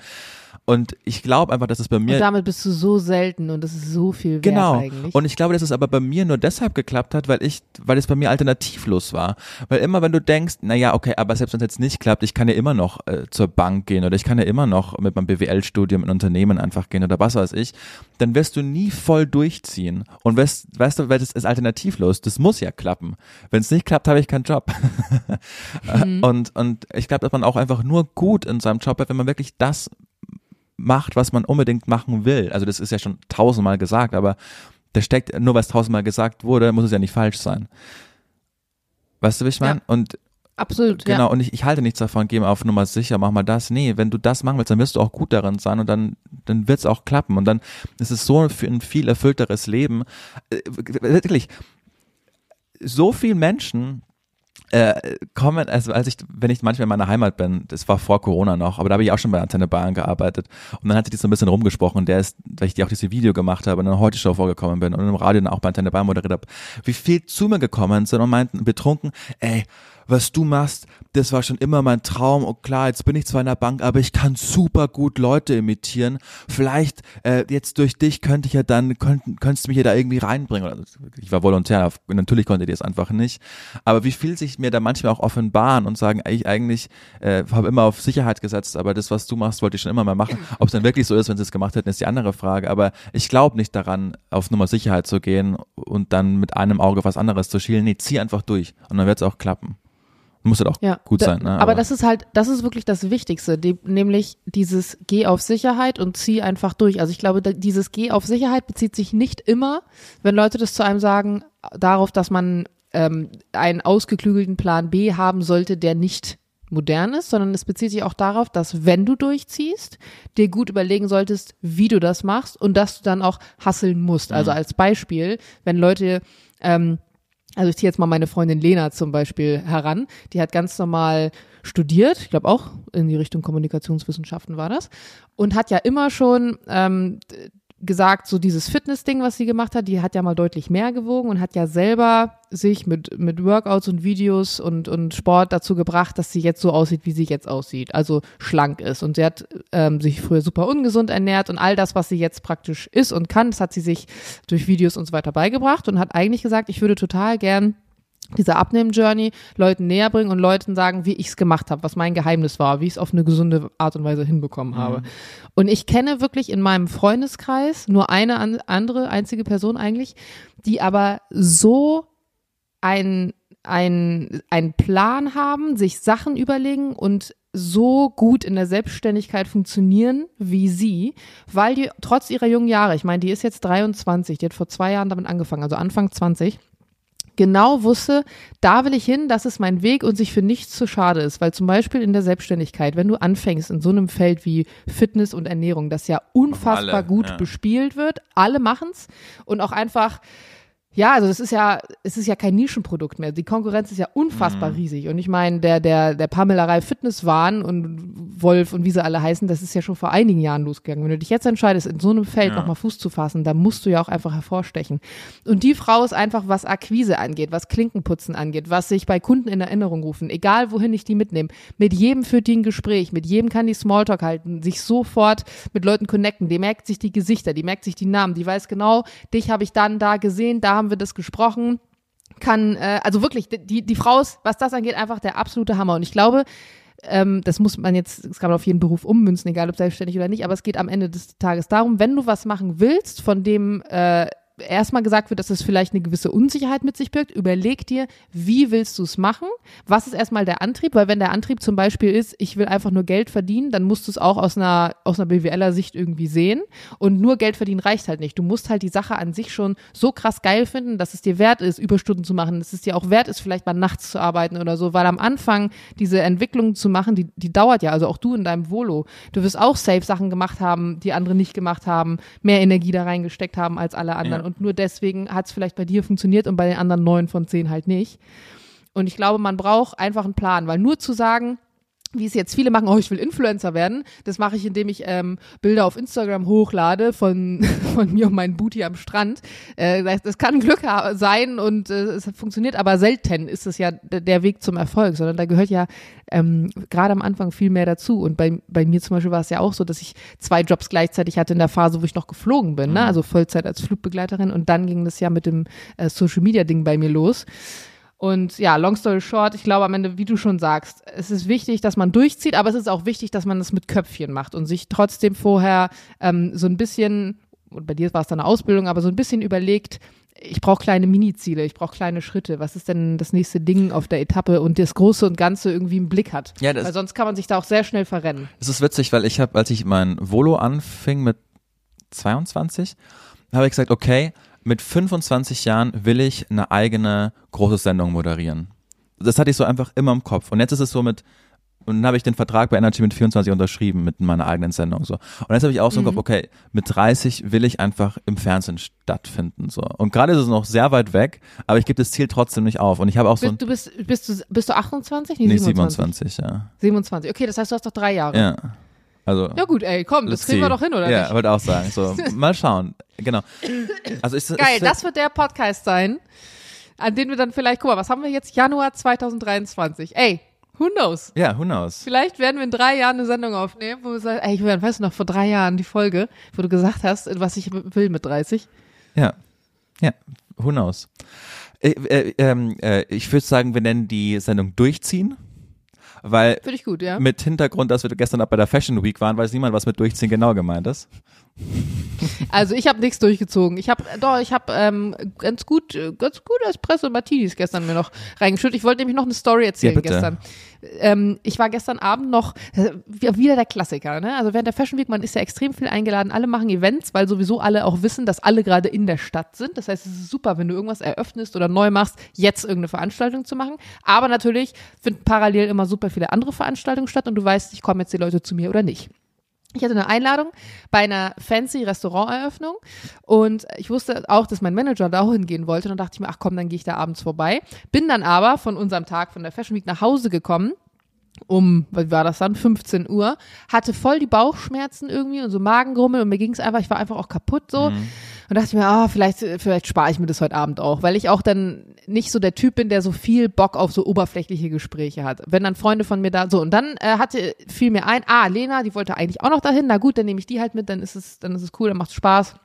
Und ich glaube einfach, dass es bei mir Und damit bist du so selten und das ist so viel wert Genau. eigentlich. Und ich glaube, dass es aber bei mir nur deshalb geklappt hat, weil ich, weil es bei mir alternativlos war. Weil immer, wenn du denkst, na ja, okay, aber selbst wenn es jetzt nicht klappt, ich kann ja immer noch äh, zur Bank gehen oder ich kann ja immer noch mit meinem BWL-Studium in Unternehmen einfach gehen oder was weiß ich, dann wirst du nie voll durchziehen. Und weißt, weißt du, weil das ist alternativlos. Das muss ja klappen. Wenn es nicht klappt, habe ich keinen Job. Äh, Und, und ich glaube, dass man auch einfach nur gut in seinem Job wird, wenn man wirklich das macht, was man unbedingt machen will. Also das ist ja schon tausendmal gesagt, aber da steckt, nur weil es tausendmal gesagt wurde, muss es ja nicht falsch sein. Weißt du, wie ich meine? Ja. Und Absolut, genau, ja. und ich, ich halte nichts davon, geh mal auf Nummer sicher, mach mal das. Nee, wenn du das machen willst, dann wirst du auch gut darin sein und dann, dann wird es auch klappen. Und dann ist es so für ein viel erfüllteres Leben. Äh, Wirklich, so viele Menschen äh, kommen, also als ich, wenn ich manchmal in meiner Heimat bin, das war vor Corona noch, aber da habe ich auch schon bei Antenne Bayern gearbeitet und dann hat sich das so ein bisschen rumgesprochen, der ist, weil ich die auch diese Video gemacht habe und in der Heute-Show vorgekommen bin und im Radio dann auch bei Antenne Bayern moderiert habe, wie viel zu mir gekommen sind und meinten betrunken, ey, was du machst, das war schon immer mein Traum. Und klar, jetzt bin ich zwar in der Bank, aber ich kann super gut Leute imitieren. Vielleicht äh, jetzt durch dich könnte ich ja dann, könnt, könntest du mich ja da irgendwie reinbringen. Ich war Volontär, natürlich konnte ich das einfach nicht. Aber wie viel sich mir da manchmal auch offenbaren und sagen, ich eigentlich äh, habe immer auf Sicherheit gesetzt, aber das, was du machst, wollte ich schon immer mal machen. Ob es dann wirklich so ist, wenn sie es gemacht hätten, ist die andere Frage. Aber ich glaube nicht daran, auf Nummer Sicherheit zu gehen und dann mit einem Auge was anderes zu schielen. Nee, zieh einfach durch und dann wird es auch klappen. Muss halt auch ja, gut sein. Ne? Aber, aber, das ist halt, das ist wirklich das Wichtigste, die, nämlich dieses Geh auf Sicherheit und zieh einfach durch. Also ich glaube, dieses Geh auf Sicherheit bezieht sich nicht immer, wenn Leute das zu einem sagen, darauf, dass man ähm, einen ausgeklügelten Plan B haben sollte, der nicht modern ist, sondern es bezieht sich auch darauf, dass wenn du durchziehst, dir gut überlegen solltest, wie du das machst und dass du dann auch hasseln musst. Also mhm. als Beispiel, wenn Leute ähm, also ich ziehe jetzt mal meine Freundin Lena zum Beispiel heran. Die hat ganz normal studiert, ich glaube auch in die Richtung Kommunikationswissenschaften war das, und hat ja immer schon ähm, gesagt, so dieses Fitness-Ding, was sie gemacht hat, die hat ja mal deutlich mehr gewogen und hat ja selber sich mit, mit Workouts und Videos und, und Sport dazu gebracht, dass sie jetzt so aussieht, wie sie jetzt aussieht, also schlank ist. Und sie hat ähm, sich früher super ungesund ernährt und all das, was sie jetzt praktisch ist und kann, das hat sie sich durch Videos und so weiter beigebracht und hat eigentlich gesagt, ich würde total gern diese Abnehmen-Journey Leuten näher bringen und Leuten sagen, wie ich es gemacht habe, was mein Geheimnis war, wie ich es auf eine gesunde Art und Weise hinbekommen mhm. habe. Und ich kenne wirklich in meinem Freundeskreis nur eine an, andere, einzige Person eigentlich, die aber so ein ein, einen Plan haben, sich Sachen überlegen und so gut in der Selbstständigkeit funktionieren wie sie, weil die trotz ihrer jungen Jahre, ich meine, die ist jetzt 23, die hat vor zwei Jahren damit angefangen, also Anfang 20, genau wusste, da will ich hin, das ist mein Weg und sich für nichts zu schade ist. Weil zum Beispiel in der Selbstständigkeit, wenn du anfängst in so einem Feld wie Fitness und Ernährung, das ja unfassbar alle, gut ja. bespielt wird, alle machen's und auch einfach ja, also das ist ja, es ist ja kein Nischenprodukt mehr. Die Konkurrenz ist ja unfassbar mhm. riesig. Und ich meine, der, der, der Pamelerei Fitnesswahn und Wolf und wie sie alle heißen, das ist ja schon vor einigen Jahren losgegangen. Wenn du dich jetzt entscheidest, in so einem Feld ja. nochmal Fuß zu fassen, dann musst du ja auch einfach hervorstechen. Und die Frau ist einfach, was Akquise angeht, was Klinkenputzen angeht, was sich bei Kunden in Erinnerung rufen, egal wohin ich die mitnehme. Mit jedem führt die ein Gespräch, mit jedem kann die Smalltalk halten, sich sofort mit Leuten connecten. Die merkt sich die Gesichter, die merkt sich die Namen, die weiß genau, dich habe ich dann da gesehen, da haben haben wir das gesprochen. Kann, äh, also wirklich, die, die Frau ist, was das angeht, einfach der absolute Hammer. Und ich glaube, ähm, das muss man jetzt, das kann man auf jeden Beruf ummünzen, egal ob selbstständig oder nicht, aber es geht am Ende des Tages darum, wenn du was machen willst, von dem äh, erstmal gesagt wird, dass es vielleicht eine gewisse Unsicherheit mit sich birgt, überleg dir, wie willst du es machen? Was ist erstmal der Antrieb? Weil wenn der Antrieb zum Beispiel ist, ich will einfach nur Geld verdienen, dann musst du es auch aus einer, aus einer BWLer Sicht irgendwie sehen. Und nur Geld verdienen reicht halt nicht. Du musst halt die Sache an sich schon so krass geil finden, dass es dir wert ist, Überstunden zu machen, dass es dir auch wert ist, vielleicht mal nachts zu arbeiten oder so. Weil am Anfang diese Entwicklung zu machen, die, die dauert ja. Also auch du in deinem Volo. Du wirst auch safe Sachen gemacht haben, die andere nicht gemacht haben, mehr Energie da reingesteckt haben als alle anderen. Ja und nur deswegen hat es vielleicht bei dir funktioniert und bei den anderen neun von zehn halt nicht. Und ich glaube, man braucht einfach einen Plan, weil nur zu sagen, wie es jetzt viele machen, oh, ich will Influencer werden. Das mache ich, indem ich ähm, Bilder auf Instagram hochlade von, von mir und meinem Booty am Strand. Äh, das, das kann Glück sein und äh, es funktioniert, aber selten ist es ja der Weg zum Erfolg, sondern da gehört ja ähm, gerade am Anfang viel mehr dazu. Und bei, bei mir zum Beispiel war es ja auch so, dass ich zwei Jobs gleichzeitig hatte in der Phase, wo ich noch geflogen bin, ne? Mhm. also Vollzeit als Flugbegleiterin und dann ging das ja mit dem äh, Social Media Ding bei mir los. Und ja, long story short, ich glaube am Ende, wie du schon sagst, es ist wichtig, dass man durchzieht, aber es ist auch wichtig, dass man das mit Köpfchen macht und sich trotzdem vorher ähm, so ein bisschen, und bei dir war es dann eine Ausbildung, aber so ein bisschen überlegt, ich brauche kleine Mini-Ziele, ich brauche kleine Schritte. Was ist denn das nächste Ding auf der Etappe und das Große und Ganze irgendwie im Blick hat? Ja, das weil sonst kann man sich da auch sehr schnell verrennen. Es ist witzig, weil ich habe, als ich mein Volo anfing mit 22, habe ich gesagt, okay, mit 25 Jahren will ich eine eigene große Sendung moderieren. Das hatte ich so einfach immer im Kopf. Und jetzt ist es so mit und dann habe ich den Vertrag bei Entertainment 24 unterschrieben mit meiner eigenen Sendung so. Und jetzt habe ich auch so im Mhm. Kopf, okay, mit 30 will ich einfach im Fernsehen stattfinden so. Und gerade ist es noch sehr weit weg, aber ich gebe das Ziel trotzdem nicht auf. Und ich habe auch so Bist, du bist, bist, du, bist du 28? nee, 27. 27, ja. 27. Okay, das heißt, du hast doch drei Jahre. Ja. Also Ja gut, ey, komm, das kriegen wir see. doch hin, oder Ja, nicht? wollte auch sagen. So, mal schauen. Genau. Also ich, Geil, ich, das wird der Podcast sein, an dem wir dann vielleicht, guck mal, was haben wir jetzt? Januar 2023. Ey, who knows? Ja, who knows? Vielleicht werden wir in drei Jahren eine Sendung aufnehmen, wo wir sagen, ey, Julian, weißt du noch, vor drei Jahren die Folge, wo du gesagt hast, was ich will mit 30. Ja. Ja, who knows? Äh, äh, ähm, äh, ich würde sagen, wir nennen die Sendung Durchziehen, weil Finde ich gut, ja? mit Hintergrund, dass wir gestern auch bei der Fashion Week waren, weiß niemand, was mit Durchziehen genau gemeint ist. Also ich habe nichts durchgezogen. Ich habe doch, ich habe ähm, ganz gut, äh, ganz gut Espresso Martinis gestern mir noch reingeschüttet. Ich wollte nämlich noch eine Story erzählen Ja, gestern. Ähm, ich war gestern Abend noch äh, wieder der Klassiker. Ne? Also während der Fashion Week, man ist ja extrem viel eingeladen. Alle machen Events, weil sowieso alle auch wissen, dass alle gerade in der Stadt sind. Das heißt, es ist super, wenn du irgendwas eröffnest oder neu machst, jetzt irgendeine Veranstaltung zu machen. Aber natürlich finden parallel immer super viele andere Veranstaltungen statt und du weißt, nicht, kommen jetzt die Leute zu mir oder nicht. Ich hatte eine Einladung bei einer fancy Restauranteröffnung und ich wusste auch, dass mein Manager da auch hingehen wollte. Und dann dachte ich mir, ach komm, dann gehe ich da abends vorbei. Bin dann aber von unserem Tag von der Fashion Week nach Hause gekommen um, wie war das dann, 15 Uhr, hatte voll die Bauchschmerzen irgendwie und so Magengrummel und mir ging es einfach, ich war einfach auch kaputt so. Und dachte ich mir, ah, vielleicht, vielleicht spare ich mir das heute Abend auch, weil ich auch dann nicht so der Typ bin, der so viel Bock auf so oberflächliche Gespräche hat. Wenn dann Freunde von mir da, so, und dann äh, hatte, fiel mir ein, ah, Lena, die wollte eigentlich auch noch dahin, na gut, dann nehme ich die halt mit, dann ist es, dann ist es cool, dann macht Spaß.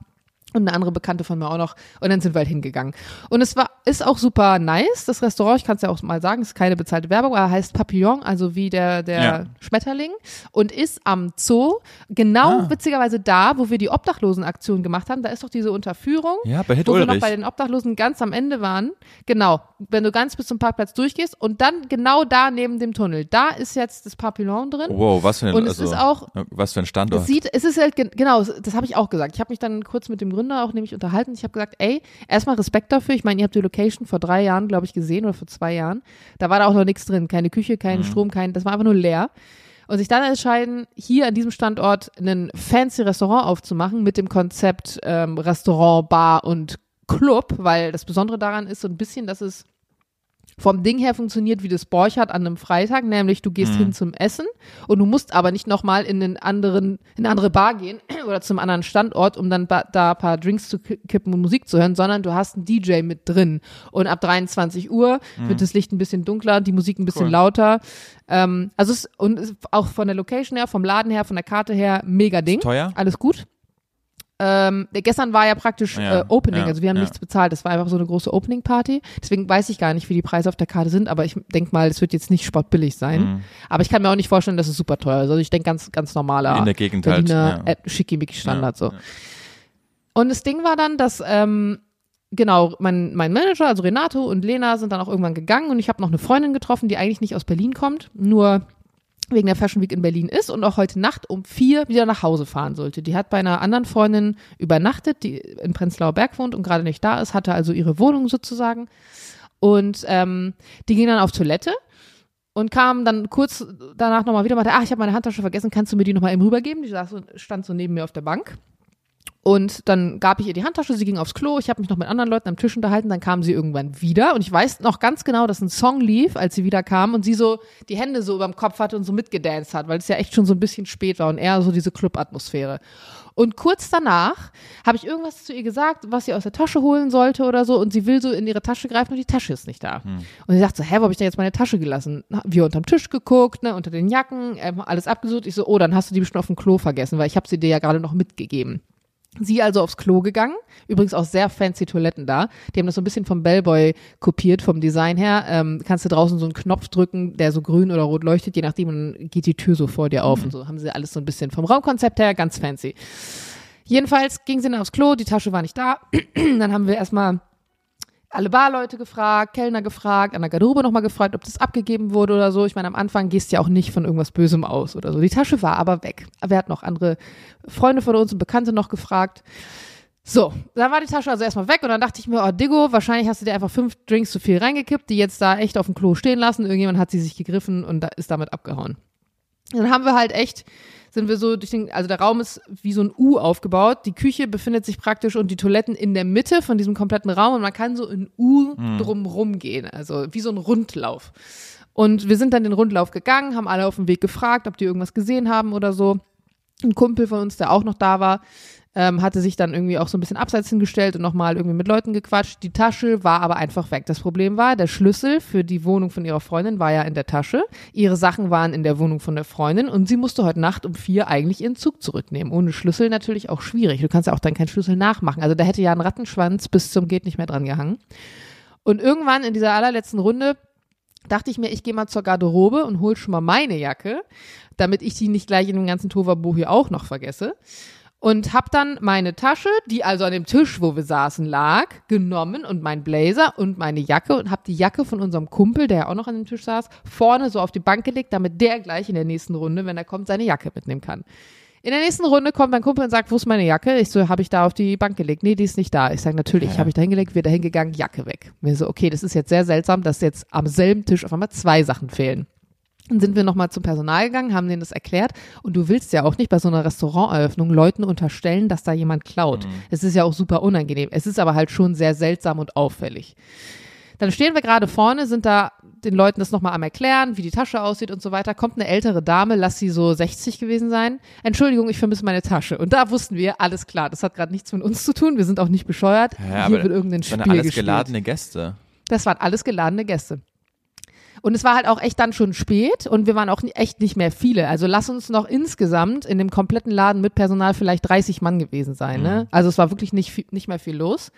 Und eine andere Bekannte von mir auch noch. Und dann sind wir halt hingegangen. Und es war, ist auch super nice, das Restaurant. Ich kann es ja auch mal sagen, ist keine bezahlte Werbung, aber heißt Papillon, also wie der, der Ja. Schmetterling. Und ist am Zoo, genau Ah. witzigerweise da, wo wir die Obdachlosenaktion gemacht haben. Da ist doch diese Unterführung. Ja, bei Hit Wo wir noch Ulrich. bei den Obdachlosen ganz am Ende waren. Genau. Wenn du ganz bis zum Parkplatz durchgehst und dann genau da neben dem Tunnel. Da ist jetzt das Papillon drin. Wow, was für ein, Und es also, ist auch- was für ein Es Standort. sieht, es ist halt, gen- genau, das habe ich auch gesagt. Ich habe mich dann kurz mit dem Gründer auch nämlich unterhalten. Ich habe gesagt, ey, erstmal Respekt dafür. Ich meine, ihr habt die Location vor drei Jahren, glaube ich, gesehen oder vor zwei Jahren. Da war da auch noch nichts drin. Keine Küche, kein Mhm. Strom, kein, das war einfach nur leer. Und sich dann entscheiden, hier an diesem Standort einen fancy Restaurant aufzumachen mit dem Konzept ähm, Restaurant, Bar und Club, weil das Besondere daran ist so ein bisschen, dass es vom Ding her funktioniert wie das Borchardt an einem Freitag, nämlich du gehst hin zum Essen und du musst aber nicht nochmal in einen anderen, in eine andere Bar gehen oder zum anderen Standort, um dann da ein paar Drinks zu ki- kippen und Musik zu hören, sondern du hast einen DJ mit drin. Und ab 23 Uhr wird das Licht ein bisschen dunkler, die Musik ein bisschen Cool. lauter. Ähm, also es, und es, auch von der Location her, vom Laden her, von der Karte her, mega Ding. Teuer? Alles gut. Ähm, gestern war ja praktisch Ja, äh, Opening, ja, also wir haben ja. nichts bezahlt. Das war einfach so eine große Opening-Party. Deswegen weiß ich gar nicht, wie die Preise auf der Karte sind, aber ich denke mal, es wird jetzt nicht sportbillig sein. Mhm. Aber ich kann mir auch nicht vorstellen, dass es super teuer ist. Also ich denke ganz, ganz normaler In der Gegend halt. Ja. äh, Schickimicki-Standard so. Und das Ding war dann, dass ähm, genau mein, mein Manager, also Renato und Lena, sind dann auch irgendwann gegangen und ich habe noch eine Freundin getroffen, die eigentlich nicht aus Berlin kommt, nur wegen der Fashion Week in Berlin ist und auch heute Nacht um vier wieder nach Hause fahren sollte. Die hat bei einer anderen Freundin übernachtet, die in Prenzlauer Berg wohnt und gerade nicht da ist, hatte also ihre Wohnung sozusagen. Und ähm, die ging dann auf Toilette und kam dann kurz danach nochmal wieder und meinte, ach, ich habe meine Handtasche vergessen, kannst du mir die nochmal eben rübergeben? Die saß stand so neben mir auf der Bank. Und dann gab ich ihr die Handtasche, sie ging aufs Klo, ich habe mich noch mit anderen Leuten am Tisch unterhalten, dann kam sie irgendwann wieder und ich weiß noch ganz genau, dass ein Song lief, als sie wieder kam und sie so die Hände so überm Kopf hatte und so mitgedanced hat, weil es ja echt schon so ein bisschen spät war und eher so diese Club-Atmosphäre. Und kurz danach habe ich irgendwas zu ihr gesagt, was sie aus der Tasche holen sollte oder so und sie will so in ihre Tasche greifen und die Tasche ist nicht da. Und sie sagt so, hä, wo habe ich denn jetzt meine Tasche gelassen? Wir unterm Tisch geguckt, ne, unter den Jacken, ähm, alles abgesucht. Ich so, oh, dann hast du die bestimmt auf dem Klo vergessen, weil ich habe sie dir ja gerade noch mitgegeben. Sie also aufs Klo gegangen. Übrigens auch sehr fancy Toiletten da. Die haben das so ein bisschen vom Bellboy kopiert, vom Design her. Ähm, kannst du draußen so einen Knopf drücken, der so grün oder rot leuchtet, je nachdem, und dann geht die Tür so vor dir auf und so. Haben sie alles so ein bisschen vom Raumkonzept her ganz fancy. Jedenfalls ging sie dann aufs Klo, die Tasche war nicht da. dann haben wir erstmal alle Barleute gefragt, Kellner gefragt, an der Garderobe nochmal gefragt, ob das abgegeben wurde oder so. Ich meine, am Anfang gehst du ja auch nicht von irgendwas Bösem aus oder so. Die Tasche war aber weg. Wir hatten noch andere Freunde von uns und Bekannte noch gefragt. So, dann war die Tasche also erstmal weg und dann dachte ich mir, oh Diggo, wahrscheinlich hast du dir einfach fünf Drinks zu viel reingekippt, die jetzt da echt auf dem Klo stehen lassen. Irgendjemand hat sie sich gegriffen und da ist damit abgehauen. Dann haben wir halt echt, sind wir so durch den, also der Raum ist wie so ein U aufgebaut. Die Küche befindet sich praktisch und die Toiletten in der Mitte von diesem kompletten Raum und man kann so in U drumrum gehen, also wie so ein Rundlauf. Und wir sind dann den Rundlauf gegangen, haben alle auf dem Weg gefragt, ob die irgendwas gesehen haben oder so. Ein Kumpel von uns, der auch noch da war, ähm, hatte sich dann irgendwie auch so ein bisschen abseits hingestellt und nochmal irgendwie mit Leuten gequatscht. Die Tasche war aber einfach weg. Das Problem war, der Schlüssel für die Wohnung von ihrer Freundin war ja in der Tasche. Ihre Sachen waren in der Wohnung von der Freundin und sie musste heute Nacht um vier eigentlich ihren Zug zurücknehmen. Ohne Schlüssel natürlich auch schwierig. Du kannst ja auch dann keinen Schlüssel nachmachen. Also da hätte ja ein Rattenschwanz bis zum geht nicht mehr dran gehangen. Und irgendwann in dieser allerletzten Runde dachte ich mir, ich gehe mal zur Garderobe und hol schon mal meine Jacke, damit ich die nicht gleich in dem ganzen Tovabo hier auch noch vergesse. Und hab dann meine Tasche, die also an dem Tisch, wo wir saßen, lag, genommen und mein Blazer und meine Jacke und hab die Jacke von unserem Kumpel, der ja auch noch an dem Tisch saß, vorne so auf die Bank gelegt, damit der gleich in der nächsten Runde, wenn er kommt, seine Jacke mitnehmen kann. In der nächsten Runde kommt mein Kumpel und sagt, wo ist meine Jacke? Ich so, habe ich da auf die Bank gelegt. Nee, die ist nicht da. Ich sage, natürlich, Ja. habe ich da hingelegt, wird da hingegangen, Jacke weg. Mir so, okay, das ist jetzt sehr seltsam, dass jetzt am selben Tisch auf einmal zwei Sachen fehlen. Dann sind wir nochmal zum Personal gegangen, haben denen das erklärt. Und du willst ja auch nicht bei so einer Restauranteröffnung Leuten unterstellen, dass da jemand klaut. Es ist ja auch super unangenehm. Es ist aber halt schon sehr seltsam und auffällig. Dann stehen wir gerade vorne, sind da den Leuten das nochmal am erklären, wie die Tasche aussieht und so weiter. Kommt eine ältere Dame, lass sie so 60 gewesen sein. Entschuldigung, ich vermisse meine Tasche. Und da wussten wir, alles klar, das hat gerade nichts mit uns zu tun. Wir sind auch nicht bescheuert. Ja, Hier wird irgendein das Spiel alles gespielt. geladene Gäste. Das waren alles geladene Gäste. Und es war halt auch echt dann schon spät und wir waren auch echt nicht mehr viele. Also lass uns noch insgesamt in dem kompletten Laden mit Personal vielleicht 30 Mann gewesen sein. Ne? Also es war wirklich nicht, nicht mehr viel los.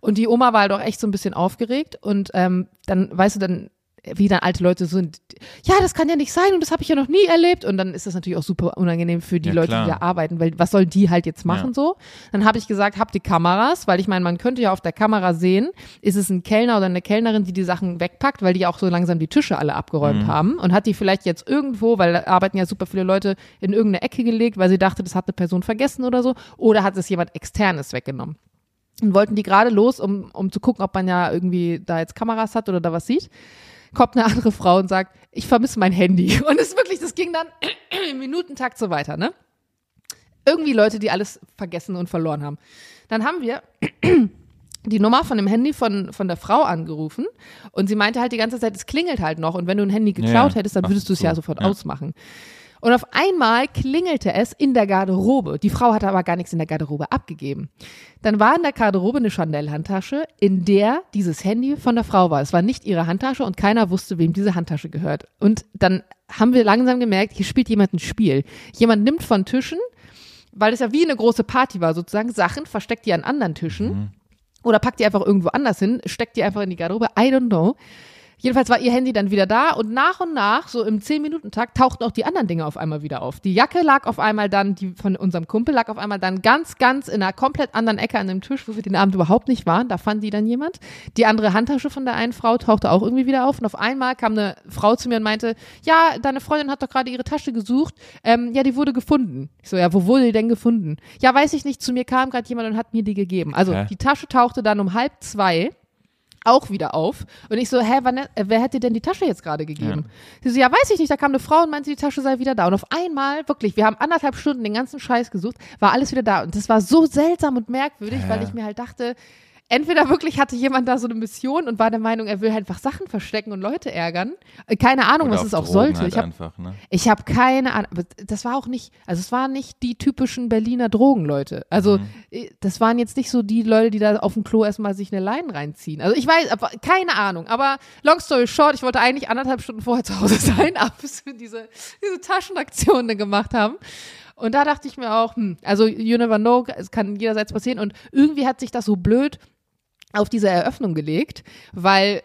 Und die Oma war halt auch echt so ein bisschen aufgeregt und ähm, dann, weißt du, dann wie dann alte Leute sind, ja, das kann ja nicht sein und das habe ich ja noch nie erlebt. Und dann ist das natürlich auch super unangenehm für die Ja, Leute, klar. die da arbeiten, weil was sollen die halt jetzt machen Ja. so? Dann habe ich gesagt, habt ihr Kameras, weil ich meine, man könnte ja auf der Kamera sehen, ist es ein Kellner oder eine Kellnerin, die die Sachen wegpackt, weil die auch so langsam die Tische alle abgeräumt haben und hat die vielleicht jetzt irgendwo, weil da arbeiten ja super viele Leute, in irgendeine Ecke gelegt, weil sie dachte, das hat eine Person vergessen oder so, oder hat es jemand externes weggenommen. Und wollten die gerade los, um, um zu gucken, ob man ja irgendwie da jetzt Kameras hat oder da was sieht. Kommt eine andere Frau und sagt, ich vermisse mein Handy. Und es ist wirklich, das ging dann im Minutentakt so weiter, ne? Irgendwie Leute, die alles vergessen und verloren haben. Dann haben wir die Nummer von dem Handy von, von der Frau angerufen und sie meinte halt die ganze Zeit, es klingelt halt noch und wenn du ein Handy geklaut ja, hättest, dann würdest du es du. ja sofort Ja. ausmachen. Und auf einmal klingelte es in der Garderobe. Die Frau hatte aber gar nichts in der Garderobe abgegeben. Dann war in der Garderobe eine Chanel-Handtasche, in der dieses Handy von der Frau war. Es war nicht ihre Handtasche und keiner wusste, wem diese Handtasche gehört. Und dann haben wir langsam gemerkt, hier spielt jemand ein Spiel. Jemand nimmt von Tischen, weil es ja wie eine große Party war, sozusagen Sachen, versteckt die an anderen Tischen oder packt die einfach irgendwo anders hin, steckt die einfach in die Garderobe. I don't know. Jedenfalls war ihr Handy dann wieder da und nach und nach, so im 10-Minuten-Takt, tauchten auch die anderen Dinge auf einmal wieder auf. Die Jacke lag auf einmal dann, die von unserem Kumpel lag auf einmal dann ganz, ganz in einer komplett anderen Ecke an dem Tisch, wo wir den Abend überhaupt nicht waren. Da fand die dann jemand. Die andere Handtasche von der einen Frau tauchte auch irgendwie wieder auf und auf einmal kam eine Frau zu mir und meinte, ja, deine Freundin hat doch gerade ihre Tasche gesucht. Ähm, ja, die wurde gefunden. Ich so, ja, wo wurde die denn gefunden? Ja, weiß ich nicht. Zu mir kam gerade jemand und hat mir die gegeben. Also Hä? die Tasche tauchte dann um halb zwei auch wieder auf. Und ich so, hä, wann, äh, wer hat dir denn die Tasche jetzt gerade gegeben? Sie so, ja, weiß ich nicht. Da kam eine Frau und meinte, die Tasche sei wieder da. Und auf einmal, wirklich, wir haben anderthalb Stunden den ganzen Scheiß gesucht, war alles wieder da. Und das war so seltsam und merkwürdig, weil Ja. ich mir halt dachte, entweder wirklich hatte jemand da so eine Mission und war der Meinung, er will halt einfach Sachen verstecken und Leute ärgern. Äh, Keine Ahnung, Oder was es auch Drogen sollte. Halt ich habe ne? habe keine Ahnung. Das war auch nicht, also es waren nicht die typischen Berliner Drogenleute. Also Mhm. äh, das waren jetzt nicht so die Leute, die da auf dem Klo erstmal sich eine Leine reinziehen. Also ich weiß, aber keine Ahnung. Aber long story short, ich wollte eigentlich anderthalb Stunden vorher zu Hause sein, aber bis wir diese, diese Taschenaktionen dann gemacht haben. Und da dachte ich mir auch, hm, also you never know, es kann jederseits passieren. Und irgendwie hat sich das so blöd auf diese Eröffnung gelegt, weil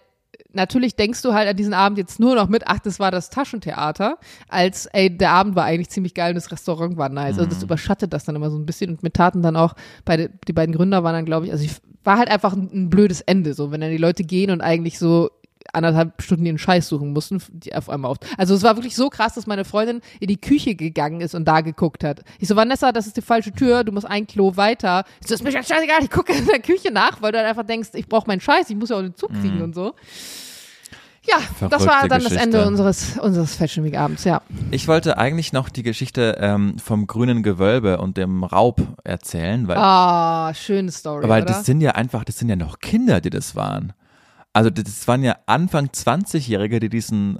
natürlich denkst du halt an diesen Abend jetzt nur noch mit, ach, das war das Taschentheater, als, ey, der Abend war eigentlich ziemlich geil und das Restaurant war nice. Also das überschattet das dann immer so ein bisschen und mit Taten dann auch, beide, die beiden Gründer waren dann, glaube ich, also ich, war halt einfach ein, ein blödes Ende, so, wenn dann die Leute gehen und eigentlich so anderthalb Stunden ihren Scheiß suchen mussten, die auf einmal auf. Also es war wirklich so krass, dass meine Freundin in die Küche gegangen ist und da geguckt hat. Ich so, Vanessa, das ist die falsche Tür, du musst ein Klo weiter. Ich so, ist mir jetzt scheißegal, ich gucke in der Küche nach, weil du halt einfach denkst, ich brauche meinen Scheiß, ich muss ja auch den Zug kriegen und so. Ja, das war Verrückte dann das Geschichte. Ende unseres, unseres Fashion Week Abends, ja. Ich wollte eigentlich noch die Geschichte ähm, vom grünen Gewölbe und dem Raub erzählen, weil, Ah, schöne Story, weil oder? das sind ja einfach, das sind ja noch Kinder, die das waren. Also das waren ja Anfang 20-Jährige, die diesen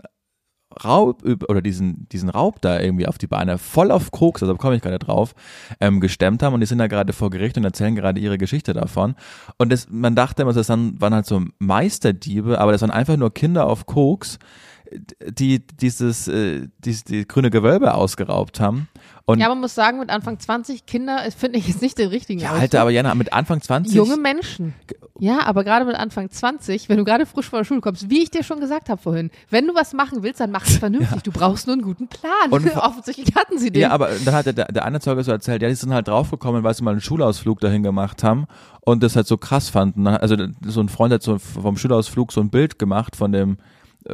Raub oder diesen, diesen Raub da irgendwie auf die Beine voll auf Koks, also komme ich gerade drauf, ähm, gestemmt haben und die sind da gerade vor Gericht und erzählen gerade ihre Geschichte davon. Und das, man dachte immer, das waren halt so Meisterdiebe, aber das waren einfach nur Kinder auf Koks, die dieses, äh, dieses die grüne Gewölbe ausgeraubt haben. Und ja, man muss sagen, mit Anfang 20 Kinder ist- finde ich jetzt nicht den richtigen ja, Ausdruck. Alter, aber Jana, mit Anfang 20. Junge Menschen. Ja, aber gerade mit Anfang 20, wenn du gerade frisch von der Schule kommst, wie ich dir schon gesagt habe vorhin, wenn du was machen willst, dann mach es vernünftig. Du brauchst nur einen guten Plan. Und- Offensichtlich hatten sie den. Ja, aber dann hat der, der eine Zeuge so erzählt, ja, die sind halt draufgekommen, weil sie mal einen Schulausflug dahin gemacht haben und das halt so krass fanden. Also so ein Freund hat so vom Schulausflug so ein Bild gemacht von dem äh,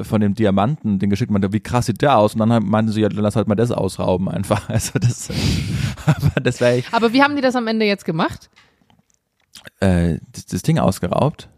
von dem Diamanten, den geschickt meinte, wie krass sieht der aus? Und dann meinten sie, ja, lass halt mal das ausrauben einfach. Also das, aber das wäre aber wie haben die das am Ende jetzt gemacht? äh, das, das Ding ausgeraubt.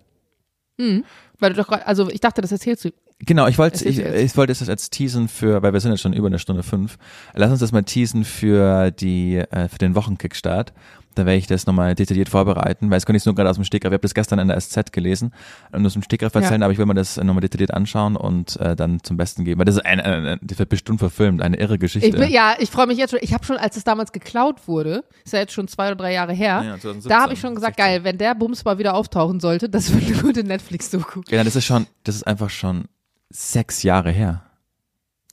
Weil du doch grad, also ich dachte, das erzählst du. Genau, ich wollte ich, ich wollte das jetzt teasen für, weil wir sind jetzt schon über eine Stunde fünf. Lass uns das mal teasen für die äh, für den Wochenkickstart. Da werde ich das nochmal detailliert vorbereiten, weil es konnte ich nur gerade aus dem Stegreif. Ich habe das gestern in der SZ gelesen und aus dem Stegreif erzählen, aber ich will mir das nochmal detailliert anschauen und äh, dann zum Besten geben. Weil das ist ein, ein, das wird bestimmt verfilmt, eine irre Geschichte. Ich bin, ja, ich freue mich jetzt schon. Ich habe schon, als es damals geklaut wurde, ist ja jetzt schon zwei oder drei Jahre her, Ja, ja, 2017, da habe ich schon gesagt, 16. geil, wenn der Bums mal wieder auftauchen sollte, das wird eine gute Netflix-Doku. Genau, das ist schon, das ist einfach schon sechs Jahre her.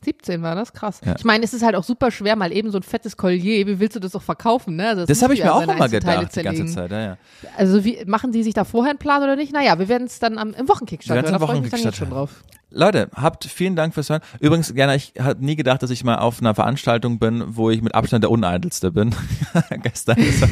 17 war das, krass. Ja. Ich meine, es ist halt auch super schwer, mal eben so ein fettes Collier, wie willst du das auch verkaufen, ne? Also Das musst habe ich mir auch immer gedacht, die ganze. Zeit. Ja, ja. Also wie, machen die sich da vorher einen Plan oder nicht? Naja, wir werden es dann am, im Wir hören, da im freue ich mich dann schon drauf. Leute, habt vielen Dank fürs Hören. Übrigens, gerne, ich habe nie gedacht, dass ich mal auf einer Veranstaltung bin, wo ich mit Abstand der Uneitelste bin. Gestern. Also,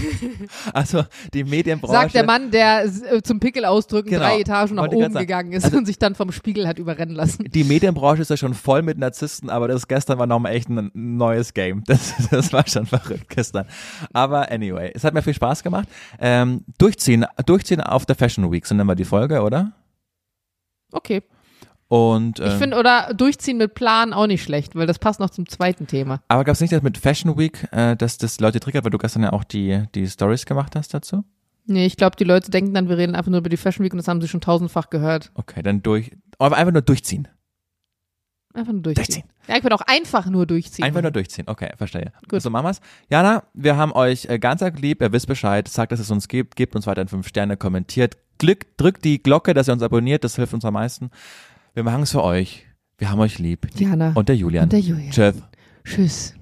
also die Medienbranche. Sagt der Mann, der äh, zum Pickel ausdrücken Genau. drei Etagen nach Wollte oben gegangen ist Also- und sich dann vom Spiegel hat überrennen lassen. Die Medienbranche ist ja schon voll mit Narzissten, aber das gestern war nochmal echt ein neues Game. Das, das war schon verrückt gestern. Aber anyway, es hat mir viel Spaß gemacht. Ähm, durchziehen, durchziehen auf der Fashion Week, so nennen wir die Folge, oder? Okay. Und, Ich ähm, finde, oder durchziehen mit Plan auch nicht schlecht, weil das passt noch zum zweiten Thema. aber gab es nicht das mit Fashion Week, äh, dass das Leute triggert, weil du gestern ja auch die, die Stories gemacht hast dazu? Nee, ich glaube, die Leute denken dann, wir reden einfach nur über die Fashion Week und das haben sie schon tausendfach gehört. Okay, dann durch, aber einfach nur durchziehen. Einfach nur durchziehen. Durchziehen. Ja, ich würde auch einfach nur durchziehen. Einfach nur durchziehen. Okay, verstehe. Gut. So machen wir's. Jana, wir haben euch äh, ganz arg lieb. Ihr wisst Bescheid. Sagt, dass es uns gibt. Gebt uns weiterhin fünf Sterne. Kommentiert. Glück, drückt die Glocke, dass ihr uns abonniert. Das hilft uns am meisten. Wir machen es für euch. Wir haben euch lieb. Jana Und der Julian. und der Julian. Tschüss. Tschüss.